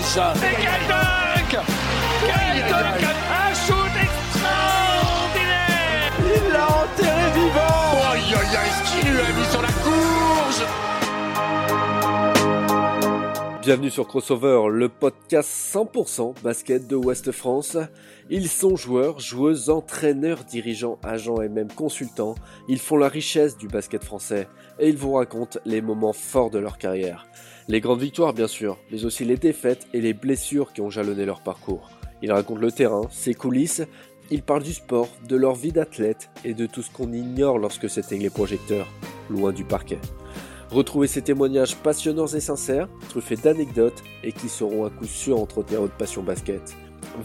décollage. Et quel dunk Quel dunk Un shoot extraordinaire Il l'a enterré vivant Aïe aïe aïe, ce qu'il lui a mis sur la courge Bienvenue sur Crossover, le podcast 100% basket de Ouest France. Ils sont joueurs, joueuses, entraîneurs, dirigeants, agents et même consultants. Ils font la richesse du basket français et ils vous racontent les moments forts de leur carrière. Les grandes victoires bien sûr, mais aussi les défaites et les blessures qui ont jalonné leur parcours. Ils racontent le terrain, ses coulisses, ils parlent du sport, de leur vie d'athlète et de tout ce qu'on ignore lorsque s'éteignent les projecteurs, loin du parquet. Retrouvez ces témoignages passionnants et sincères, truffés d'anecdotes et qui seront à coup sûr entretenir votre passion basket.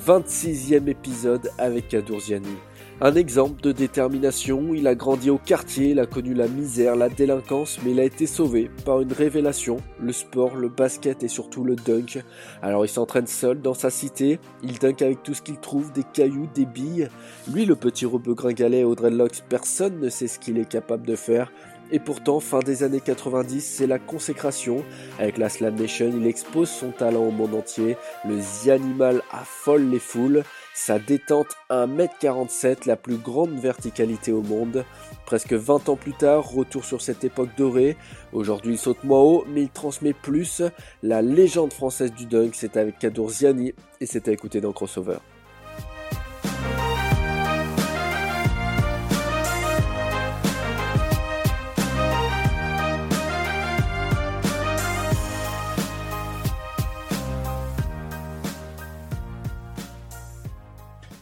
26e épisode avec Kadourziani. Un exemple de détermination, il a grandi au quartier, il a connu la misère, la délinquance, mais il a été sauvé par une révélation, le sport, le basket et surtout le dunk. Alors il s'entraîne seul dans sa cité, il dunk avec tout ce qu'il trouve, des cailloux, des billes. Lui le petit rebeu gringalet au dreadlocks, personne ne sait ce qu'il est capable de faire. Et pourtant, fin des années 90, c'est la consécration. Avec la Slam Nation, il expose son talent au monde entier. Le Z-Animal affole les foules. Sa détente 1m47, la plus grande verticalité au monde. Presque 20 ans plus tard, retour sur cette époque dorée. Aujourd'hui, il saute moins haut, mais il transmet plus. La légende française du dunk, c'est avec Kadour Ziani et c'est à écouter dans Crossover.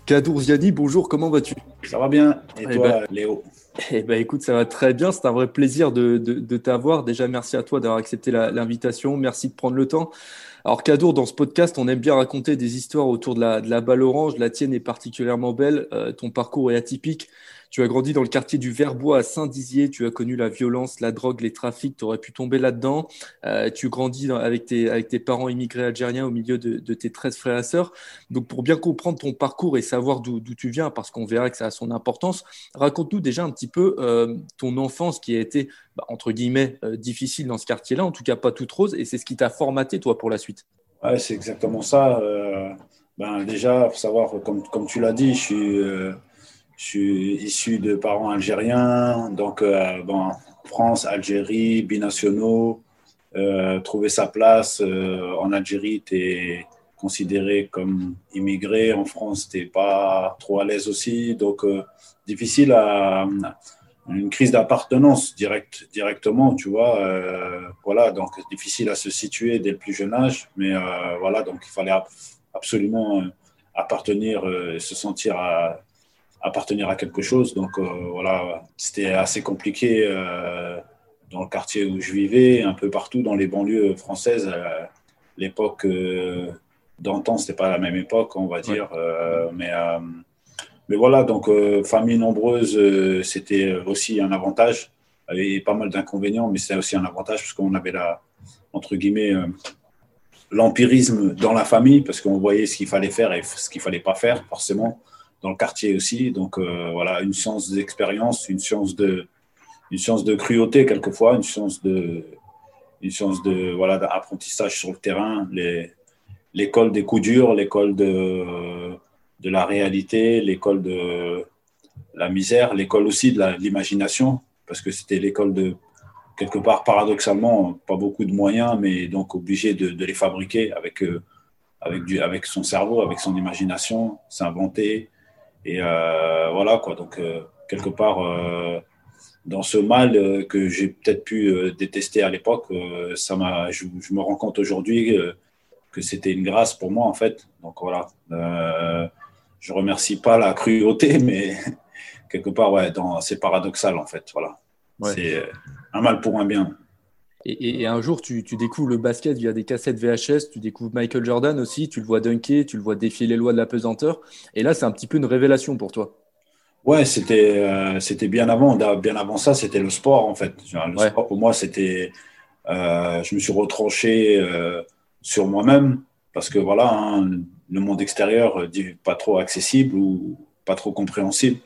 Kadour Ziani, bonjour, comment vas-tu? Ça va bien. Et Eh toi, ben- Léo? Eh ben écoute, ça va très bien. C'est un vrai plaisir de, de, de t'avoir. Déjà, merci à toi d'avoir accepté l'invitation. Merci de prendre le temps. Alors, Kadour, dans ce podcast, on aime bien raconter des histoires autour de la, balle orange. La tienne est particulièrement belle. Euh, ton parcours est atypique. Tu as grandi dans le quartier du Verbois à Saint-Dizier. Tu as connu la violence, la drogue, les trafics. Tu aurais pu tomber là-dedans. Euh, tu grandis dans- avec, tes, parents immigrés algériens au milieu de, tes 13 frères et sœurs. Donc, pour bien comprendre ton parcours et savoir d'où tu viens, parce qu'on verra que ça a son importance, raconte-nous déjà un petit peu euh, ton enfance qui a été, bah, entre guillemets, difficile dans ce quartier-là, en tout cas pas toute rose, et c'est ce qui t'a formaté, toi, pour la suite. Ouais, c'est exactement ça. Euh, ben, déjà, faut savoir, comme, comme tu l'as dit, je suis, euh, je suis issu de parents algériens. Donc, euh, France, Algérie, binationaux. Trouver sa place en Algérie, tu es considéré comme immigré. En France, tu n'es pas trop à l'aise aussi. Donc, difficile à. Une crise d'appartenance direct, directement, tu vois. euh, voilà, donc difficile à se situer dès le plus jeune âge. Mais euh, voilà, donc il fallait ab- absolument euh, appartenir, euh, se sentir à, appartenir à quelque chose. Donc euh, voilà, c'était assez compliqué dans le quartier où je vivais, un peu partout dans les banlieues françaises. L'époque d'antan, c'était pas la même époque, on va dire. Mais, mais voilà, donc euh, famille nombreuse, euh, c'était aussi un avantage. Il y avait pas mal d'inconvénients, mais c'était aussi un avantage parce qu'on avait la, entre guillemets, euh, l'empirisme dans la famille parce qu'on voyait ce qu'il fallait faire et ce qu'il fallait pas faire forcément dans le quartier aussi. Donc voilà, une science d'expérience, une science de, une science de cruauté quelquefois, une science de, une science de voilà d'apprentissage sur le terrain, l'école des coups durs, l'école de, de la réalité, l'école de la misère, l'école aussi de l'imagination parce que c'était l'école de quelque part paradoxalement pas beaucoup de moyens, mais donc obligé de, les fabriquer avec euh, avec du avec son cerveau, avec son imagination, s'inventer et euh, voilà quoi. Donc euh, quelque part dans ce mal que j'ai peut-être pu détester à l'époque, ça m'a, je, je me rends compte aujourd'hui que c'était une grâce pour moi en fait. Donc voilà, je remercie pas la cruauté, mais quelque part ouais, dans, c'est paradoxal en fait. Voilà, Ouais. c'est euh, un mal pour un bien. Et, un jour, tu, tu découvres le basket via des cassettes VHS, tu découvres Michael Jordan aussi, tu le vois dunker, tu le vois défier les lois de la pesanteur. Et là, c'est un petit peu une révélation pour toi. Ouais, c'était euh, c'était bien avant. Bien avant ça, c'était le sport en fait. Genre, Le Ouais. sport pour moi, c'était. euh, je me suis retranché euh, sur moi-même parce que voilà, hein, le monde extérieur euh, pas trop accessible ou pas trop compréhensible.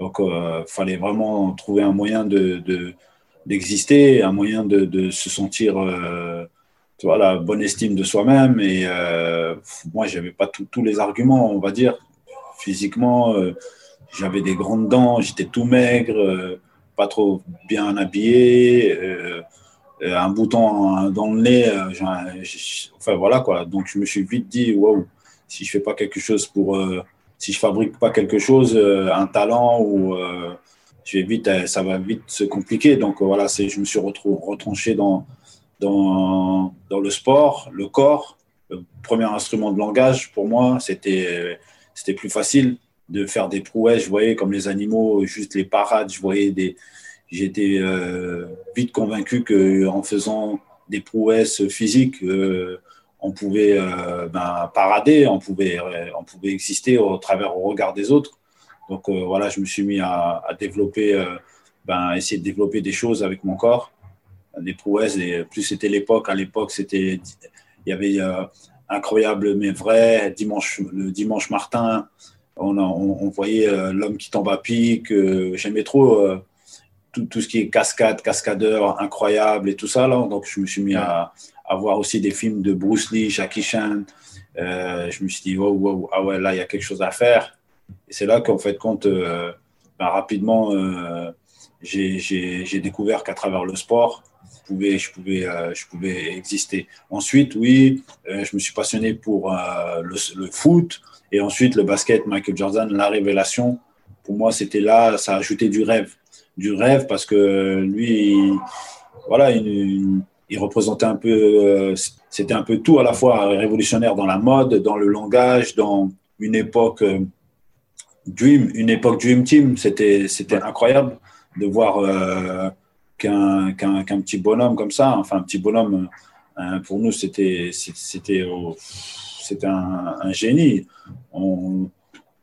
Donc, euh, fallait vraiment trouver un moyen de de- d'exister, un moyen de, de se sentir euh, tu vois, la bonne estime de soi-même. Et moi, j'avais pas tous les arguments, on va dire. Physiquement, j'avais des grandes dents, j'étais tout maigre, pas trop bien habillé, un bouton dans le nez. enfin, voilà quoi. Donc, je me suis vite dit, waouh, si je fais pas quelque chose pour. si je fabrique pas quelque chose, un talent ou je vais vite, ça va vite se compliquer. Donc voilà, je me suis retranché dans, dans, dans le sport, le corps. Le premier instrument de langage, pour moi, c'était plus facile de faire des prouesses. Je voyais comme les animaux, juste les parades. Je voyais des. J'étais euh, vite convaincu qu'en faisant des prouesses physiques, euh, on pouvait euh, ben, parader, on pouvait, on pouvait exister au travers au regard des autres. Donc voilà, je me suis mis à, développer, ben, essayer de développer des choses avec mon corps des prouesses. Et plus c'était l'époque, à l'époque, c'était, il y avait euh, incroyable mais vrai, dimanche, le dimanche Martin, on, on, voyait euh, l'homme qui tombe à pic. Euh, j'aimais trop tout, tout, ce qui est cascade, cascadeur, incroyable et tout ça. Là. Donc je me suis mis à, à voir aussi des films de Bruce Lee, Jackie Chan. je me suis dit, wow, wow, ah ouais, là, il y a quelque chose à faire. Et c'est là qu'en fait, compte, ben, rapidement, j'ai découvert qu'à travers le sport, je pouvais, euh, je pouvais exister. Ensuite, oui, euh, je me suis passionné pour euh, le, foot et ensuite le basket, Michael Jordan, la révélation. Pour moi, c'était là, ça a ajouté du rêve. Du rêve parce que lui, il, voilà, il, représentait un peu, c'était un peu tout à la fois révolutionnaire dans la mode, dans le langage, dans une époque Dream, une époque Dream Team. C'était, c'était incroyable de voir qu'un petit bonhomme comme ça. Enfin, un petit bonhomme, euh, pour nous, c'était c'était un, un, génie. On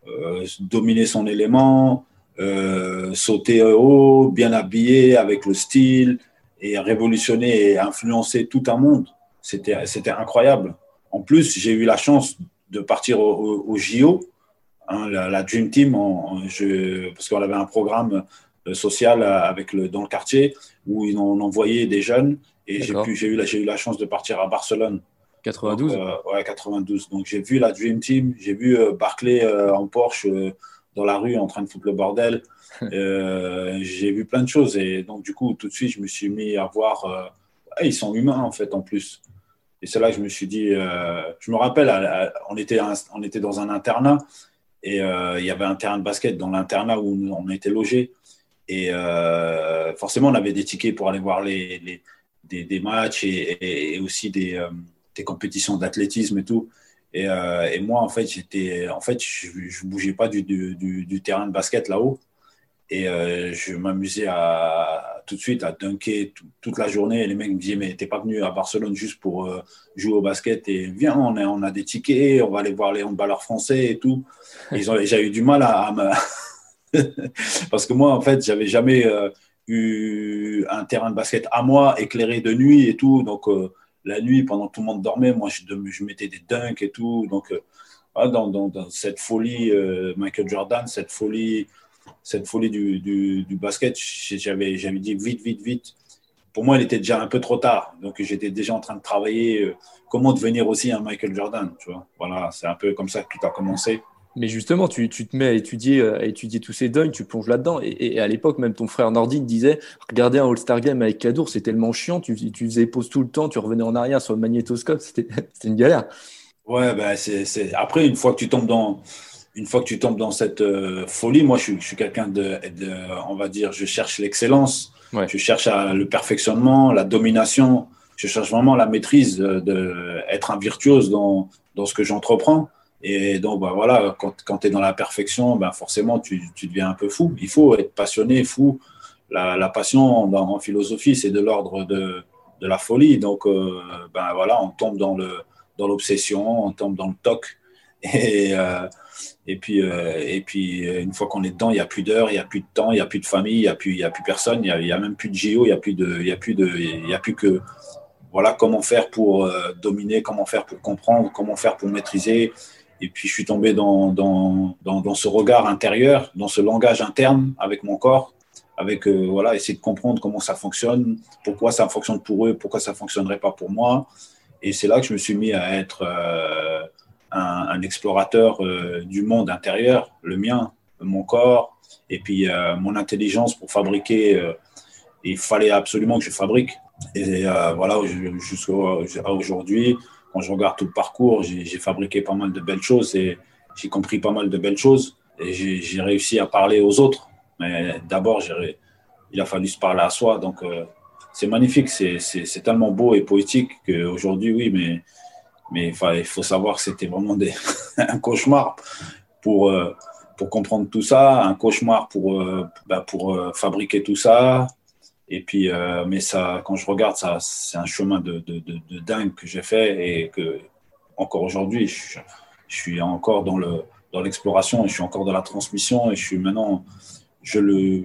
euh, dominait son élément, euh, sauter haut, bien habillé, avec le style, et révolutionner et influencer tout un monde. C'était incroyable. En plus, j'ai eu la chance de partir au, JO, hein, la, Dream Team, je, parce qu'on avait un programme euh, social avec le, dans le quartier où ils ont envoyé des jeunes et j'ai eu, la, eu la chance de partir à Barcelone. 92 euh, Ouais, 92. Donc j'ai vu la Dream Team, j'ai vu euh, Barclay en Porsche dans la rue en train de foutre le bordel. j'ai vu plein de choses et donc du coup tout de suite je me suis mis à voir, ils sont humains en fait en plus. Et c'est là que je me suis dit, je me rappelle, on, était on était dans un internat et il y avait un terrain de basket dans l'internat où on était logé. Et euh, forcément, on avait des tickets pour aller voir les, les des, des, matchs et, et aussi des, euh, des compétitions d'athlétisme et tout. Et, euh, et, moi, en fait, j'étais, en fait, je, ne bougeais pas du, terrain de basket là-haut. Et euh, je m'amusais à tout de suite à dunker toute la journée. Et les mecs me disaient, mais t'es pas venu à Barcelone juste pour euh, jouer au basket et viens, on a, on a des tickets, on va aller voir les handballeurs français et tout. J'ai eu du mal à, me Parce que moi, en fait, j'avais jamais eu un terrain de basket à moi, éclairé de nuit et tout. Donc, la nuit, pendant que tout le monde dormait, moi, je, mettais des dunks et tout. Donc, euh, dans, dans, cette folie, Michael Jordan, cette folie, cette folie du, basket, j'avais dit vite, vite, vite. Pour moi, il était déjà un peu trop tard. Donc, j'étais déjà en train de travailler comment devenir aussi un Michael Jordan. Tu vois voilà, c'est un peu comme ça que tout a commencé. Mais justement, tu, tu, te mets à étudier, euh, à étudier tous ces deuils, tu plonges là-dedans. Et, et, à l'époque, même ton frère Nordine disait regarder un All-Star Game avec Cadour, c'est tellement chiant. Tu, tu faisais pause tout le temps, tu revenais en arrière sur le magnétoscope. C'était une galère. Ouais, ben c'est après, une fois que tu tombes dans, une fois que tu tombes dans cette euh, folie, moi, je suis, quelqu'un de, de, on va dire, je cherche l'excellence, je cherche à, le perfectionnement, la domination, je cherche vraiment la maîtrise, de, de être un virtuose dans, dans ce que j'entreprends. Et donc, bah, voilà, quand, quand tu es dans la perfection, ben, forcément, tu, tu, deviens un peu fou. Il faut être passionné, fou. La, la passion dans, en philosophie, c'est de l'ordre de, de, la folie. Donc, euh, ben, voilà, on tombe dans l'obsession, dans on tombe dans le toc. Et, euh, et, puis, euh, et puis, une fois qu'on est dedans, il n'y a plus d'heures, il n'y a plus de temps, il n'y a plus de famille, il n'y a, plus, a plus personne, il n'y a, même plus de JO, il n'y a, plus a, a plus que voilà, comment faire pour dominer, comment faire pour comprendre, comment faire pour maîtriser, et puis, je suis tombé dans, dans, dans, ce regard intérieur, dans ce langage interne avec mon corps, avec euh, voilà, essayer de comprendre comment ça fonctionne, pourquoi ça fonctionne pour eux, pourquoi ça fonctionnerait pas pour moi. Et c'est là que je me suis mis à être euh, un, explorateur euh, du monde intérieur, le mien, mon corps, et puis mon intelligence pour fabriquer. il fallait absolument que je fabrique. Et voilà, jusqu'à aujourd'hui, quand je regarde tout le parcours, j'ai fabriqué pas mal de belles choses et j'ai compris pas mal de belles choses. Et j'ai réussi à parler aux autres. Mais d'abord, il a fallu se parler à soi. Donc, c'est magnifique, c'est tellement beau et poétique qu'aujourd'hui, oui, mais, il faut savoir que c'était vraiment un cauchemar pour, euh, pour comprendre tout ça, un cauchemar pour, euh, bah, euh, fabriquer tout ça. Et puis, mais ça, quand je regarde ça, c'est un chemin de, de, de, dingue que j'ai fait et que encore aujourd'hui, je, suis encore dans le dans l'exploration et je suis encore dans la transmission et je suis maintenant, je le,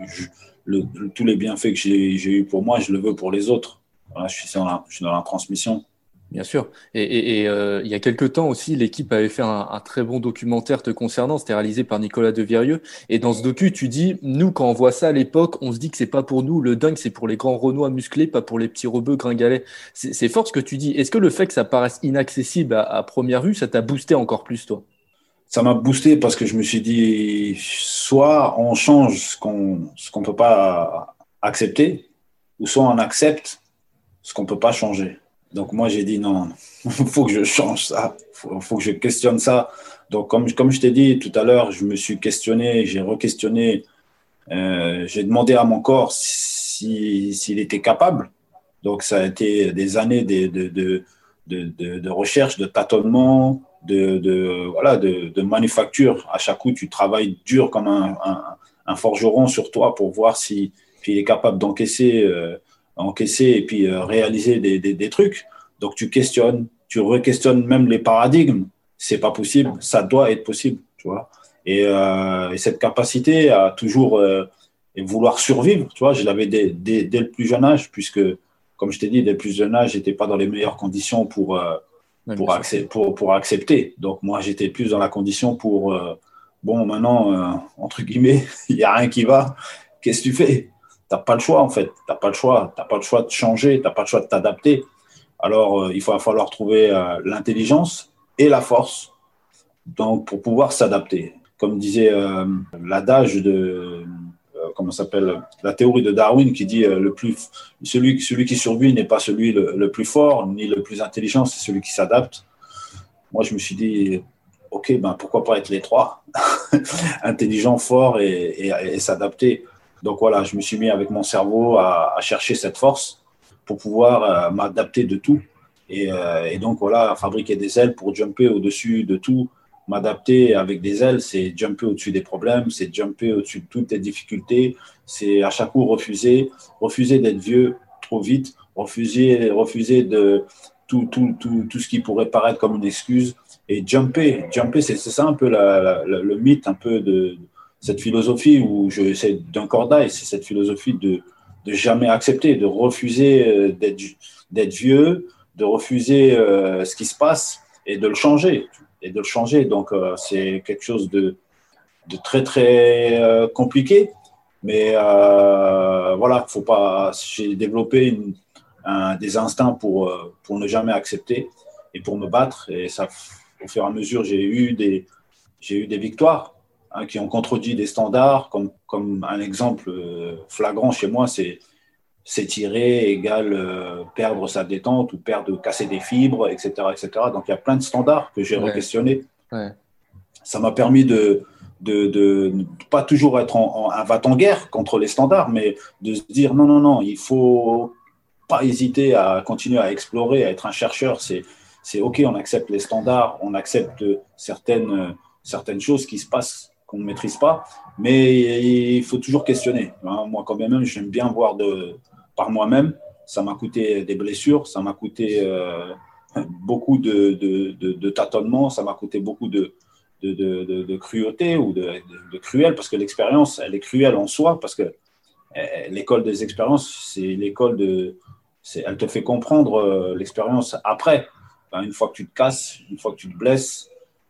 tous les bienfaits que j'ai eu pour moi, je le veux pour les autres. je, suis dans la, je suis dans la transmission. Bien sûr. Et, euh, il y a quelques temps aussi, l'équipe avait fait un, très bon documentaire te concernant. C'était réalisé par Nicolas Devirieux. Et dans ce docu, tu dis, nous, quand on voit ça à l'époque, on se dit que c'est pas pour nous. Le dingue, c'est pour les grands Renois musclés, pas pour les petits rebeux gringalets. C'est fort ce que tu dis. Est-ce que le fait que ça paraisse inaccessible à première vue, ça t'a boosté encore plus, toi? Ça m'a boosté parce que je me suis dit, soit on change ce qu'on ce qu'on peut pas accepter, ou soit on accepte ce qu'on peut pas changer. Donc moi j'ai dit non, il faut que je change ça, il faut, que je questionne ça. Donc comme, comme je t'ai dit tout à l'heure, je me suis questionné, j'ai re-questionné, euh, j'ai demandé à mon corps s'il était capable. Donc ça a été des années de, de, de, recherche, de tâtonnement, de, voilà, de, manufacture. À chaque coup, tu travailles dur comme un, un, forgeron sur toi pour voir si il est capable d'encaisser euh, encaisser et puis euh, réaliser des, des, des, trucs. Donc tu questionnes, tu re-questionnes même les paradigmes. C'est pas possible, ça doit être possible, tu vois. Et, euh, et cette capacité à toujours euh, vouloir survivre, tu vois, je l'avais dès, dès, dès, le plus jeune âge, puisque, comme je t'ai dit, dès le plus jeune âge, j'étais pas dans les meilleures conditions pour pour, pour, pour, accepter. Donc moi, j'étais plus dans la condition pour, bon, maintenant, entre guillemets, il n'y a rien qui va. Qu'est-ce que tu fais? Tu n'as pas le choix, en fait. Tu n'as pas le choix. Tu n'as pas le choix de changer, tu n'as pas le choix de t'adapter. Alors, euh, il va falloir trouver l'intelligence et la force donc, pour pouvoir s'adapter. Comme disait l'adage de comment s'appelle la théorie de Darwin qui dit euh, le plus celui celui qui survit n'est pas celui le, plus fort ni le plus intelligent, c'est celui qui s'adapte. Moi, je me suis dit ok, ben pourquoi pas être les trois, intelligent, fort et, s'adapter. Donc voilà, je me suis mis avec mon cerveau à, chercher cette force pour pouvoir euh, m'adapter de tout. Et, euh, et, donc voilà, fabriquer des ailes pour jumper au-dessus de tout, m'adapter avec des ailes, c'est jumper au-dessus des problèmes, c'est jumper au-dessus de toutes les difficultés, c'est à chaque coup refuser, refuser d'être vieux trop vite, refuser, refuser de tout, tout, tout, tout ce qui pourrait paraître comme une excuse et jumper. Jumper, c'est ça un peu le mythe, un peu de cette philosophie où je c'est d'un cordail, c'est cette philosophie de, de jamais accepter, de refuser euh, d'être vieux, de refuser euh, ce qui se passe et de le changer et de le changer. Donc, euh, c'est quelque chose de, de très, très compliqué. Mais voilà, faut pas. J'ai développé des instincts pour, pour ne jamais accepter et pour me battre. Et ça, au fur et à mesure, j'ai eu des, j'ai eu des victoires hein, qui ont contredit des standards. Comme, comme un exemple flagrant chez moi, c'est s'étirer égale euh, perdre sa détente ou perdre, casser des fibres, etc., etc. Donc il y a plein de standards que j'ai re-questionnés. Ça m'a permis de, de, de, pas toujours être en, un va en guerre contre les standards, mais de se dire non, non, non, il faut pas hésiter à continuer à explorer, à être un chercheur. C'est, c'est OK, on accepte les standards, on accepte certaines, certaines choses qui se passent qu'on ne maîtrise pas, mais il faut toujours questionner. Hein, moi, quand même, j'aime bien voir de, par moi-même. Ça m'a coûté des blessures, ça m'a coûté euh, beaucoup de, de, de, tâtonnements, ça m'a coûté beaucoup de, de, cruauté ou de, cruel, parce que l'expérience, elle est cruelle en soi, parce que eh, l'école des expériences, c'est l'école de. Elle te fait comprendre euh, l'expérience après. Une fois que tu te casses, une fois que tu te blesses,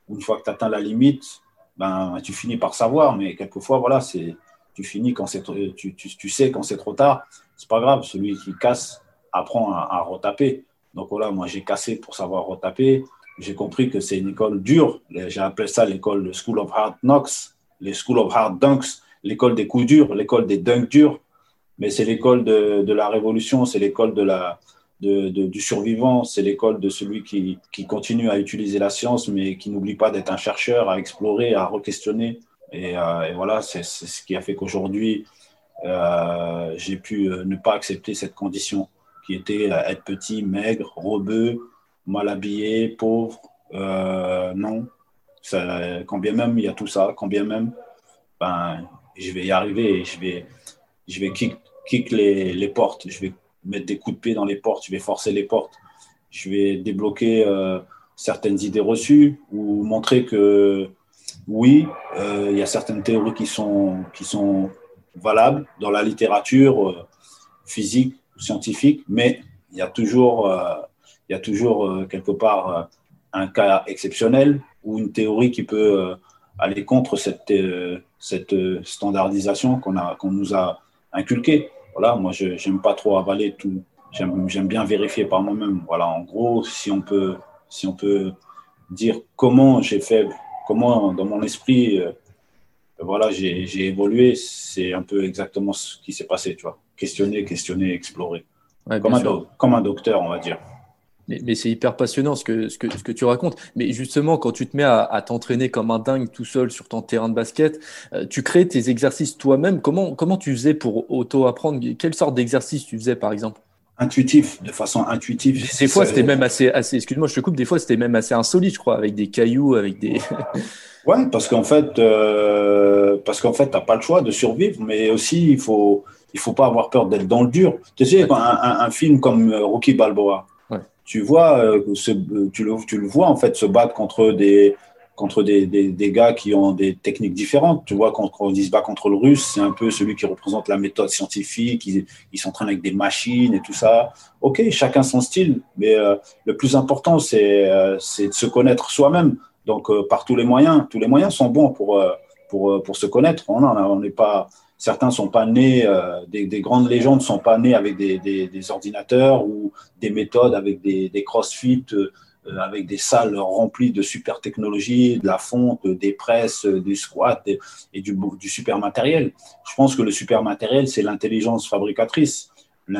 une fois que tu atteins la limite, ben, tu finis par savoir, mais quelquefois, voilà, c'est tu finis quand c'est tu, tu, tu, sais quand c'est trop tard, c'est pas grave. Celui qui casse apprend à, retaper. Donc voilà, moi j'ai cassé pour savoir retaper. J'ai compris que c'est une école dure. J'ai appelé ça l'école de School of Hard Knocks, les School of Hard Dunks, l'école des coups durs, l'école des dunks durs. Mais c'est l'école de, de, la révolution, c'est l'école de la, du survivant, c'est l'école de celui qui, qui, continue à utiliser la science, mais qui n'oublie pas d'être un chercheur, à explorer, à re-questionner. Et, euh, voilà, c'est ce qui a fait qu'aujourd'hui, euh, j'ai pu euh, ne pas accepter cette condition qui était être petit, maigre, rebeu, mal habillé, pauvre. Non, ça, quand bien même il y a tout ça, quand bien même, ben, je vais y arriver je vais, je vais kick, kick les, les, portes, je vais mettre des coups de pied dans les portes, je vais forcer les portes, je vais débloquer euh, certaines idées reçues ou montrer que oui, euh, il y a certaines théories qui sont, qui sont valables dans la littérature euh, physique ou scientifique, mais il y a toujours, il y a toujours quelque part un cas exceptionnel ou une théorie qui peut aller contre cette, cette standardisation qu'on qu'on nous a inculquée. Voilà, moi, je n'aime pas trop avaler tout. J'aime bien vérifier par moi-même. Voilà, en gros, si on peut, si on peut dire comment j'ai fait, comment dans mon esprit, euh, voilà, j'ai évolué, c'est un peu exactement ce qui s'est passé, tu vois. Questionner, questionner, explorer. Ouais, comme, un comme, un docteur, on va dire. Mais, mais c'est hyper passionnant ce que, ce, que, ce que tu racontes. Mais justement, quand tu te mets à, à t'entraîner comme un dingue tout seul sur ton terrain de basket, euh, tu crées tes exercices toi-même. Comment, comment tu faisais pour auto-apprendre? Quelle sorte d'exercice tu faisais, par exemple? Intuitif, de façon intuitive. Des fois, c'était même assez, assez excuse-moi, je te coupe, des fois, c'était même assez insolite, je crois, avec des cailloux, avec des. ouais, parce qu'en fait, euh, parce qu'en fait, t'as pas le choix de survivre, mais aussi, il faut, il faut pas avoir peur d'être dans le dur. Tu sais, un, un, un film comme Rocky Balboa, tu vois, euh, ce, tu, le, tu le vois en fait se battre contre des contre des, des, des, gars qui ont des techniques différentes. Tu vois, quand, on se bat contre le russe, c'est un peu celui qui représente la méthode scientifique, il, s'entraîne avec des machines et tout ça. Ok, chacun son style, mais euh, le plus important, c'est euh, de se connaître soi-même. Donc, euh, par tous les moyens, tous les moyens sont bons pour, euh, pour, pour se connaître. On n'est pas, certains sont pas nés, euh, des, des, grandes légendes sont pas nés avec des, ordinateurs ou des méthodes avec des, crossfit, euh, avec des salles remplies de super technologies, de la fonte, des presses, du squat et, du, super matériel. Je pense que le super matériel, c'est l'intelligence fabricatrice,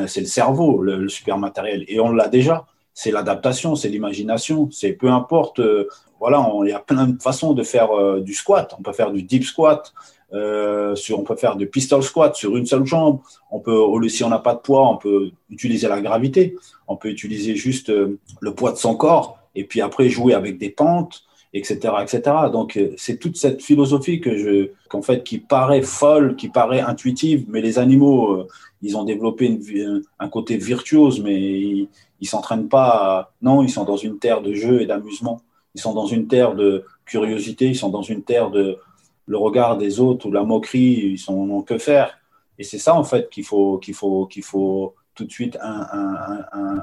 c'est le cerveau, le, super matériel. Et on l'a déjà. C'est l'adaptation, c'est l'imagination, c'est peu importe. Euh, voilà, il y a plein de façons de faire euh, du squat. On peut faire du deep squat, euh, on peut faire du pistol squat sur une seule jambe. On peut, si on n'a pas de poids, on peut utiliser la gravité. On peut utiliser juste euh, le poids de son corps et puis après jouer avec des pentes, etc., etc. Donc euh, c'est toute cette philosophie que je, qu'en fait, qui paraît folle, qui paraît intuitive, mais les animaux, ils ont développé un côté virtuose, mais ils, ils s'entraînent pas. Non, ils sont dans une terre de jeu et d'amusement. Ils sont dans une terre de curiosité. Ils sont dans une terre de le regard des autres ou la moquerie, ils sont n'ont que faire. Et c'est ça en fait qu'il faut qu'il faut qu'il faut tout de suite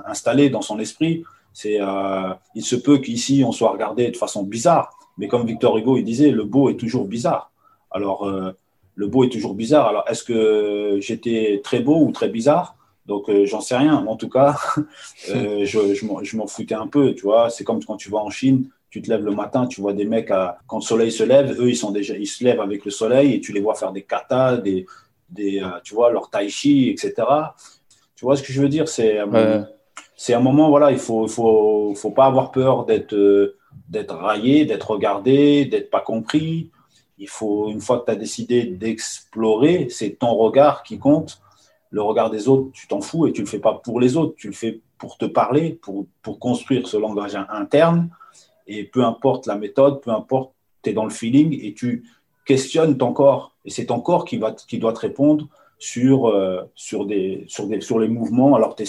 installer dans son esprit. Euh, il se peut qu'ici on soit regardé de façon bizarre, mais comme Victor Hugo il disait, le beau est toujours bizarre. Alors euh, le beau est toujours bizarre. Alors est-ce que j'étais très beau ou très bizarre? Donc, euh, j'en sais rien. En tout cas, je, je m'en foutais un peu. Tu vois, c'est comme quand tu vas en Chine, tu te lèves le matin, tu vois des mecs, à, quand le soleil se lève, eux, ils, sont déjà, ils se lèvent avec le soleil et tu les vois faire des katas, des, des, euh, tu vois, leur tai chi, etc. Tu vois ce que je veux dire? C'est ouais. c'est un moment, voilà, il ne faut, faut, faut pas avoir peur d'être euh, d'être raillé, d'être regardé, d'être pas compris. Il faut, une fois que tu as décidé d'explorer, c'est ton regard qui compte. Le regard des autres, tu t'en fous et tu le fais pas pour les autres, tu le fais pour te parler, pour, pour construire ce langage interne et peu importe la méthode, peu importe, tu es dans le feeling et tu questionnes ton corps. Et c'est ton corps qui, va, qui doit te répondre sur, euh, sur, des, sur, des, sur les mouvements. Alors tu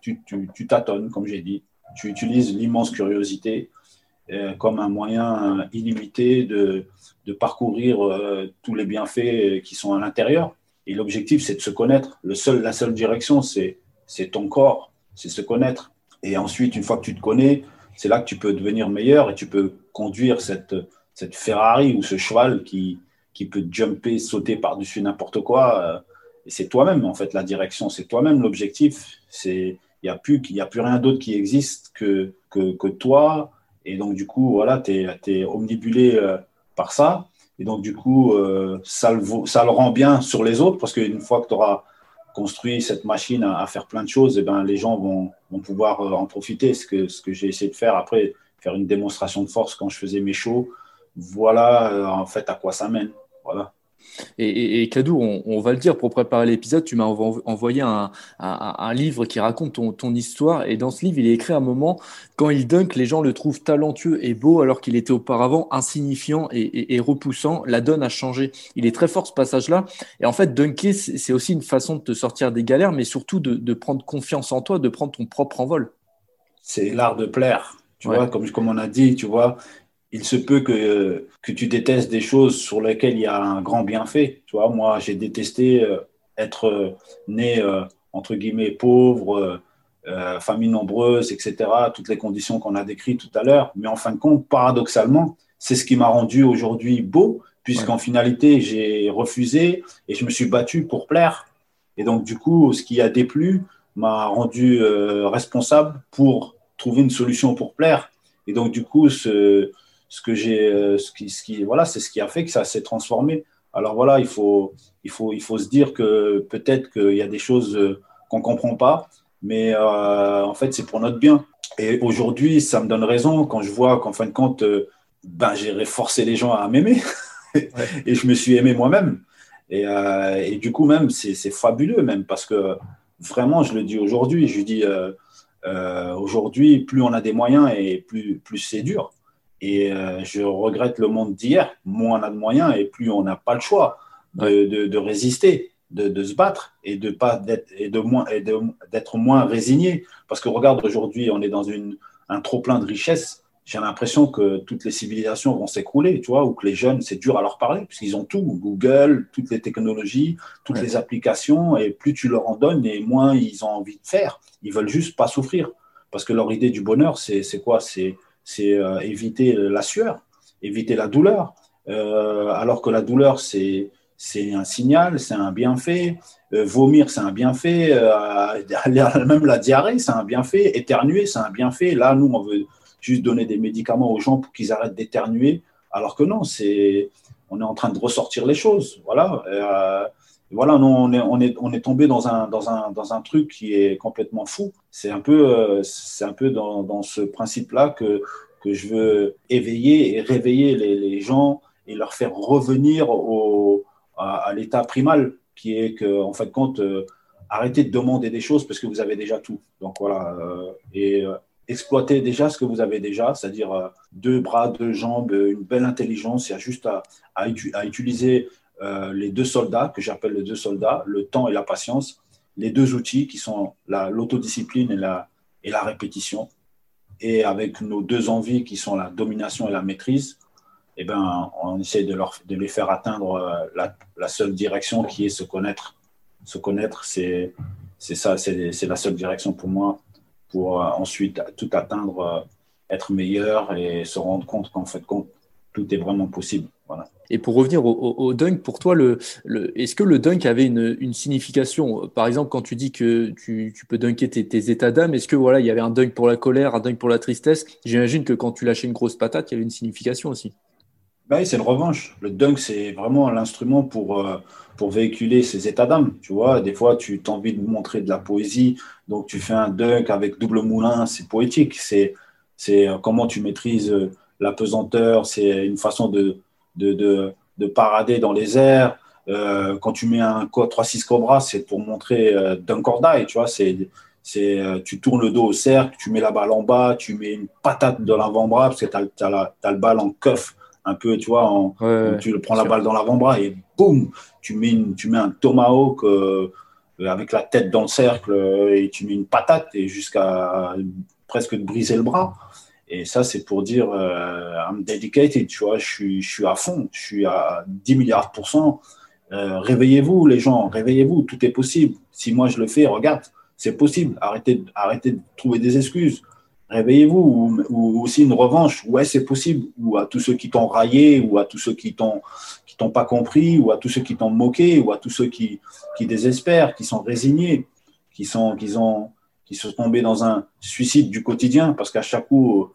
tu, tu, tâtonnes, comme j'ai dit. Tu utilises l'immense curiosité euh, comme un moyen illimité de, de parcourir euh, tous les bienfaits qui sont à l'intérieur. Et l'objectif, c'est de se connaître. Le seul, la seule direction, c'est ton corps, c'est se connaître. Et ensuite, une fois que tu te connais, c'est là que tu peux devenir meilleur et tu peux conduire cette, cette Ferrari ou ce cheval qui, qui peut jumper, sauter par-dessus n'importe quoi. Et c'est toi-même, en fait, la direction, c'est toi-même l'objectif. Il n'y a, plus, a plus rien d'autre qui existe que, que, toi. Et donc, du coup, voilà, tu es, es, omnibulé euh, par ça. Et donc, du coup, euh, ça, le, ça le rend bien sur les autres parce qu'une fois que tu auras construit cette machine à, faire plein de choses, et eh ben, les gens vont, vont pouvoir euh, en profiter. Ce que, ce que j'ai essayé de faire après, faire une démonstration de force quand je faisais mes shows. Voilà, en fait, à quoi ça mène. Voilà. Et, et, Kadou, on, va le dire, pour préparer l'épisode, tu m'as envoyé un, livre qui raconte ton, histoire. Et dans ce livre, il est écrit à un moment, quand il dunk, les gens le trouvent talentueux et beau, alors qu'il était auparavant insignifiant et, repoussant. La donne a changé. Il est très fort ce passage-là. Et en fait, dunker, c'est aussi une façon de te sortir des galères, mais surtout de, prendre confiance en toi, de prendre ton propre envol. C'est l'art de plaire. Tu vois, comme, comme on a dit, tu vois, il se peut que, que tu détestes des choses sur lesquelles il y a un grand bienfait. Tu vois, moi, j'ai détesté euh, être euh, né, euh, entre guillemets, pauvre, famille nombreuse, etc., toutes les conditions qu'on a décrites tout à l'heure. Mais en fin de compte, paradoxalement, c'est ce qui m'a rendu aujourd'hui beau, puisqu'en finalité, j'ai refusé et je me suis battu pour plaire. Et donc, du coup, ce qui a déplu m'a rendu responsable pour trouver une solution pour plaire. Et donc, du coup, ce, ce que j'ai, euh, ce qui, ce qui, voilà, c'est ce qui a fait que ça s'est transformé. Alors voilà, il faut, il faut, il faut se dire que peut-être qu'il y a des choses euh, qu'on comprend pas, mais euh, en fait, c'est pour notre bien. Et aujourd'hui, ça me donne raison quand je vois qu'en fin de compte, ben, j'ai forcé les gens à m'aimer et je me suis aimé moi-même. Et, et, du coup, même, c'est fabuleux, même parce que vraiment, je le dis aujourd'hui, je dis aujourd'hui, plus on a des moyens et plus, plus c'est dur. Et euh, je regrette le monde d'hier. Moins on a de moyens et plus on n'a pas le choix de, de, résister, de, de, se battre et de pas d'être et de moins et d'être moins résigné. Parce que regarde aujourd'hui, on est dans une, un trop plein de richesses. J'ai l'impression que toutes les civilisations vont s'écrouler, tu vois, ou que les jeunes, c'est dur à leur parler, puisqu'ils ont tout, Google, toutes les technologies, toutes les applications, et plus tu leur en donnes, et moins ils ont envie de faire. Ils veulent juste pas souffrir. Parce que leur idée du bonheur, c'est quoi? C'est c'est euh, éviter la sueur, éviter la douleur. Euh, alors que la douleur, c'est un signal, c'est un bienfait. Euh, vomir, c'est un bienfait. même la diarrhée, c'est un bienfait. Éternuer, c'est un bienfait. Là, nous, on veut juste donner des médicaments aux gens pour qu'ils arrêtent d'éternuer. Alors que non, c'est, on est en train de ressortir les choses. Voilà voilà, on est, tombé dans un, truc qui est complètement fou. C'est un peu, euh, dans, ce principe-là que, je veux éveiller et réveiller les, gens et leur faire revenir à, l'état primal, qui est que, en fait, compte, euh, arrêtez de demander des choses parce que vous avez déjà tout. Donc voilà, euh, et exploitez déjà ce que vous avez déjà, c'est-à-dire deux bras, deux jambes, une belle intelligence. Il y a juste à utiliser euh, les deux soldats, que j'appelle les deux soldats, le temps et la patience, les deux outils qui sont l'autodiscipline et la, et la répétition. Et avec nos deux envies qui sont la domination et la maîtrise, eh ben, on essaie de, leur, de les faire atteindre euh, la, la, seule direction qui est se connaître. Se connaître, c'est ça, c'est la seule direction pour moi pour euh, ensuite tout atteindre, être meilleur et se rendre compte qu'en fait, tout est vraiment possible. Et pour revenir au, dunk, pour toi, le, est-ce que le dunk avait une, signification? Par exemple, quand tu dis que tu, peux dunker tes, états d'âme, est-ce que voilà, il y avait un dunk pour la colère, un dunk pour la tristesse? J'imagine que quand tu lâchais une grosse patate, il y avait une signification aussi. Bah oui, c'est le revanche. Le dunk, c'est vraiment l'instrument pour, euh, pour véhiculer ses états d'âme. Tu vois, des fois, tu as envie de montrer de la poésie, donc tu fais un dunk avec double moulin, c'est poétique. C'est, c'est euh, comment tu maîtrises euh, la pesanteur, c'est une façon de, de, de, parader dans les airs. Euh, quand tu mets un 3-6 Cobra, c'est pour montrer euh, d'un cordail, tu vois. C'est, c'est, euh, tu tournes le dos au cercle, tu mets la balle en bas, tu mets une patate dans l'avant-bras, parce que tu as, as, le balle en cuff, un peu, tu vois, en, tu prends la balle dans l'avant-bras et boum, tu mets, tu mets un tomahawk avec la tête dans le cercle et tu mets une patate et jusqu'à presque te briser le bras. Et ça, c'est pour dire, euh, I'm dedicated, tu vois, je suis, je suis à fond, je suis à 10 milliards de pourcents. Euh, réveillez-vous, les gens, réveillez-vous, tout est possible. Si moi je le fais, regarde, c'est possible. Arrêtez, arrêtez de trouver des excuses. Réveillez-vous, ou, aussi une revanche. Ouais, c'est possible. Ou à tous ceux qui t'ont raillé, ou à tous ceux qui t'ont qui t'ont pas compris, ou à tous ceux qui t'ont moqué, ou à tous ceux qui, qui désespèrent, qui sont résignés, qui sont, qui ont, qui sont tombés dans un suicide du quotidien parce qu'à chaque coup,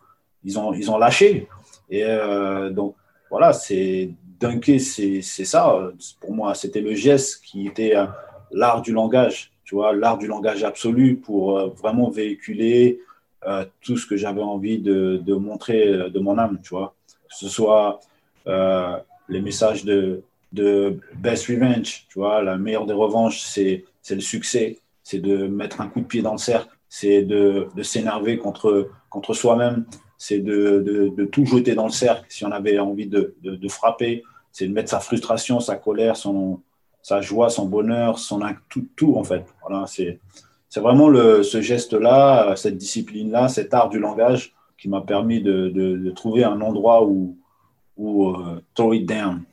ils ont, ils ont lâché. Et euh, donc, voilà, c'est dunker, c'est ça. Pour moi, c'était le geste qui était euh, l'art du langage, tu vois, l'art du langage absolu pour euh, vraiment véhiculer tout ce que j'avais envie de, de, montrer de mon âme, tu vois. Que ce soit les messages de, de Best Revenge, tu vois, la meilleure des revanches, c'est le succès, c'est de mettre un coup de pied dans le cercle, c'est de, de s'énerver contre, contre soi-même, c'est de, de, tout jeter dans le cercle si on avait envie de, de frapper, c'est de mettre sa frustration, sa colère, son, sa joie, son bonheur, son, tout, tout en fait. Voilà, c'est vraiment le, ce geste-là, cette discipline-là, cet art du langage qui m'a permis de, trouver un endroit où, où uh, throw it down,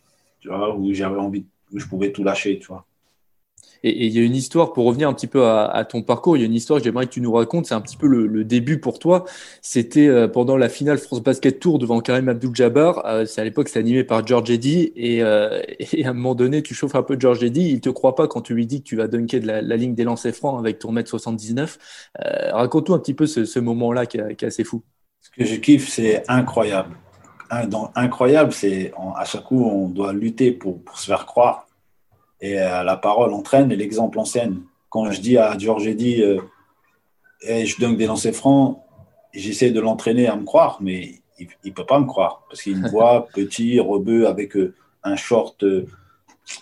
tu vois, où j'avais envie, où je pouvais tout lâcher, tu vois. Et il y a une histoire, pour revenir un petit peu à, ton parcours, il y a une histoire que j'aimerais que tu nous racontes. C'est un petit peu le, début pour toi. C'était euh, pendant la finale France Basket Tour devant Karim Abdul-Jabbar. Euh, c'est à l'époque, c'est animé par George Eddy. Euh, et, à un moment donné, tu chauffes un peu George Eddy. Il te croit pas quand tu lui dis que tu vas dunker de la, ligne des lancers francs avec ton mètre 79. Raconte-nous un petit peu ce, moment-là qui, est assez fou. Ce que je kiffe, c'est incroyable. incroyable, c'est à chaque coup, on doit lutter pour se faire croire et euh, la parole entraîne et l'exemple enseigne. Quand je dis à Eddy, euh, je donne des lancers francs, j'essaie de l'entraîner à me croire, mais il ne peut pas me croire parce qu'il me voit petit, rebeu, avec euh, un short,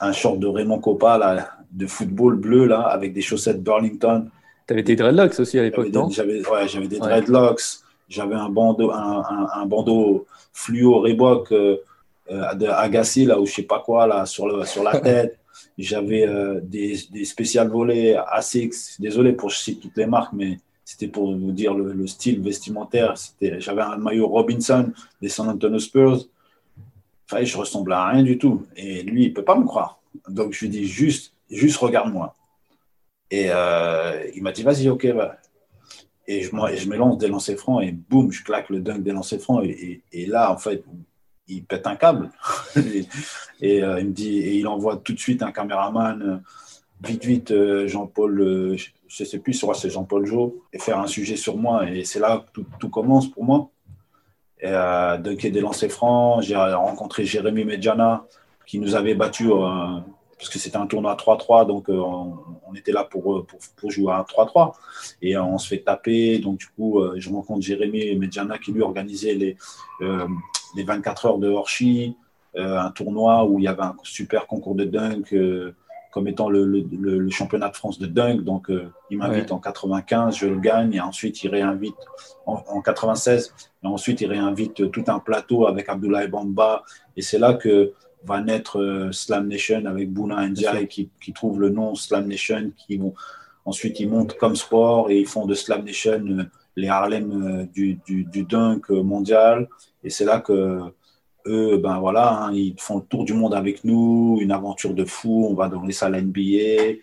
un short de Raymond Coppa là, de football bleu là, avec des chaussettes Burlington. Tu avais des dreadlocks aussi à l'époque, non? J'avais ouais, des dreadlocks, j'avais un bandeau, un, un, bandeau fluo Reebok de Agassi là, ou je sais pas quoi là, sur, le, sur la tête. J'avais euh, des, des spéciales volets ASICS. Désolé pour citer toutes les marques, mais c'était pour vous dire le, style vestimentaire. J'avais un maillot Robinson des San Antonio Spurs. Enfin, je ressemblais à rien du tout. Et lui, il ne peut pas me croire. Donc, je lui dis juste, juste regarde-moi. Et euh, il m'a dit, vas-y, ok, va. Et je, je me lance des lancers francs et boum, je claque le dunk des lancers francs. Et là, en fait, il pète un câble. et, euh, il me dit, et il envoie tout de suite un caméraman, euh, vite, vite, euh, Jean-Paul, je ne sais plus, c'est Jean-Paul Jo, et faire un sujet sur moi. Et c'est là que tout, commence pour moi. Et, donc, il y a des lancers francs. J'ai rencontré Jérémy Medjana, qui nous avait battu parce que c'était un tournoi 3-3, donc on, était là pour, pour, jouer à 3-3. Et on se fait taper, donc du coup, je rencontre Jérémy Medjana qui lui organisait les, les 24 heures de Horchy, euh, un tournoi où il y avait un super concours de dunk euh, comme étant le, championnat de France de dunk. Donc, euh, il m'invite en 95, je le gagne, et ensuite il réinvite en, 96, et ensuite il réinvite tout un plateau avec Abdoulaye Bamba. Et c'est là que va naître Slam Nation avec Bouna Ndiaye qui, qui, trouve le nom Slam Nation. Qui vont, ensuite, ils montent comme sport et ils font de Slam Nation les Harlem du, du, du dunk mondial. Et c'est là que eux, ben voilà, hein, ils font le tour du monde avec nous, une aventure de fou, on va dans les salles NBA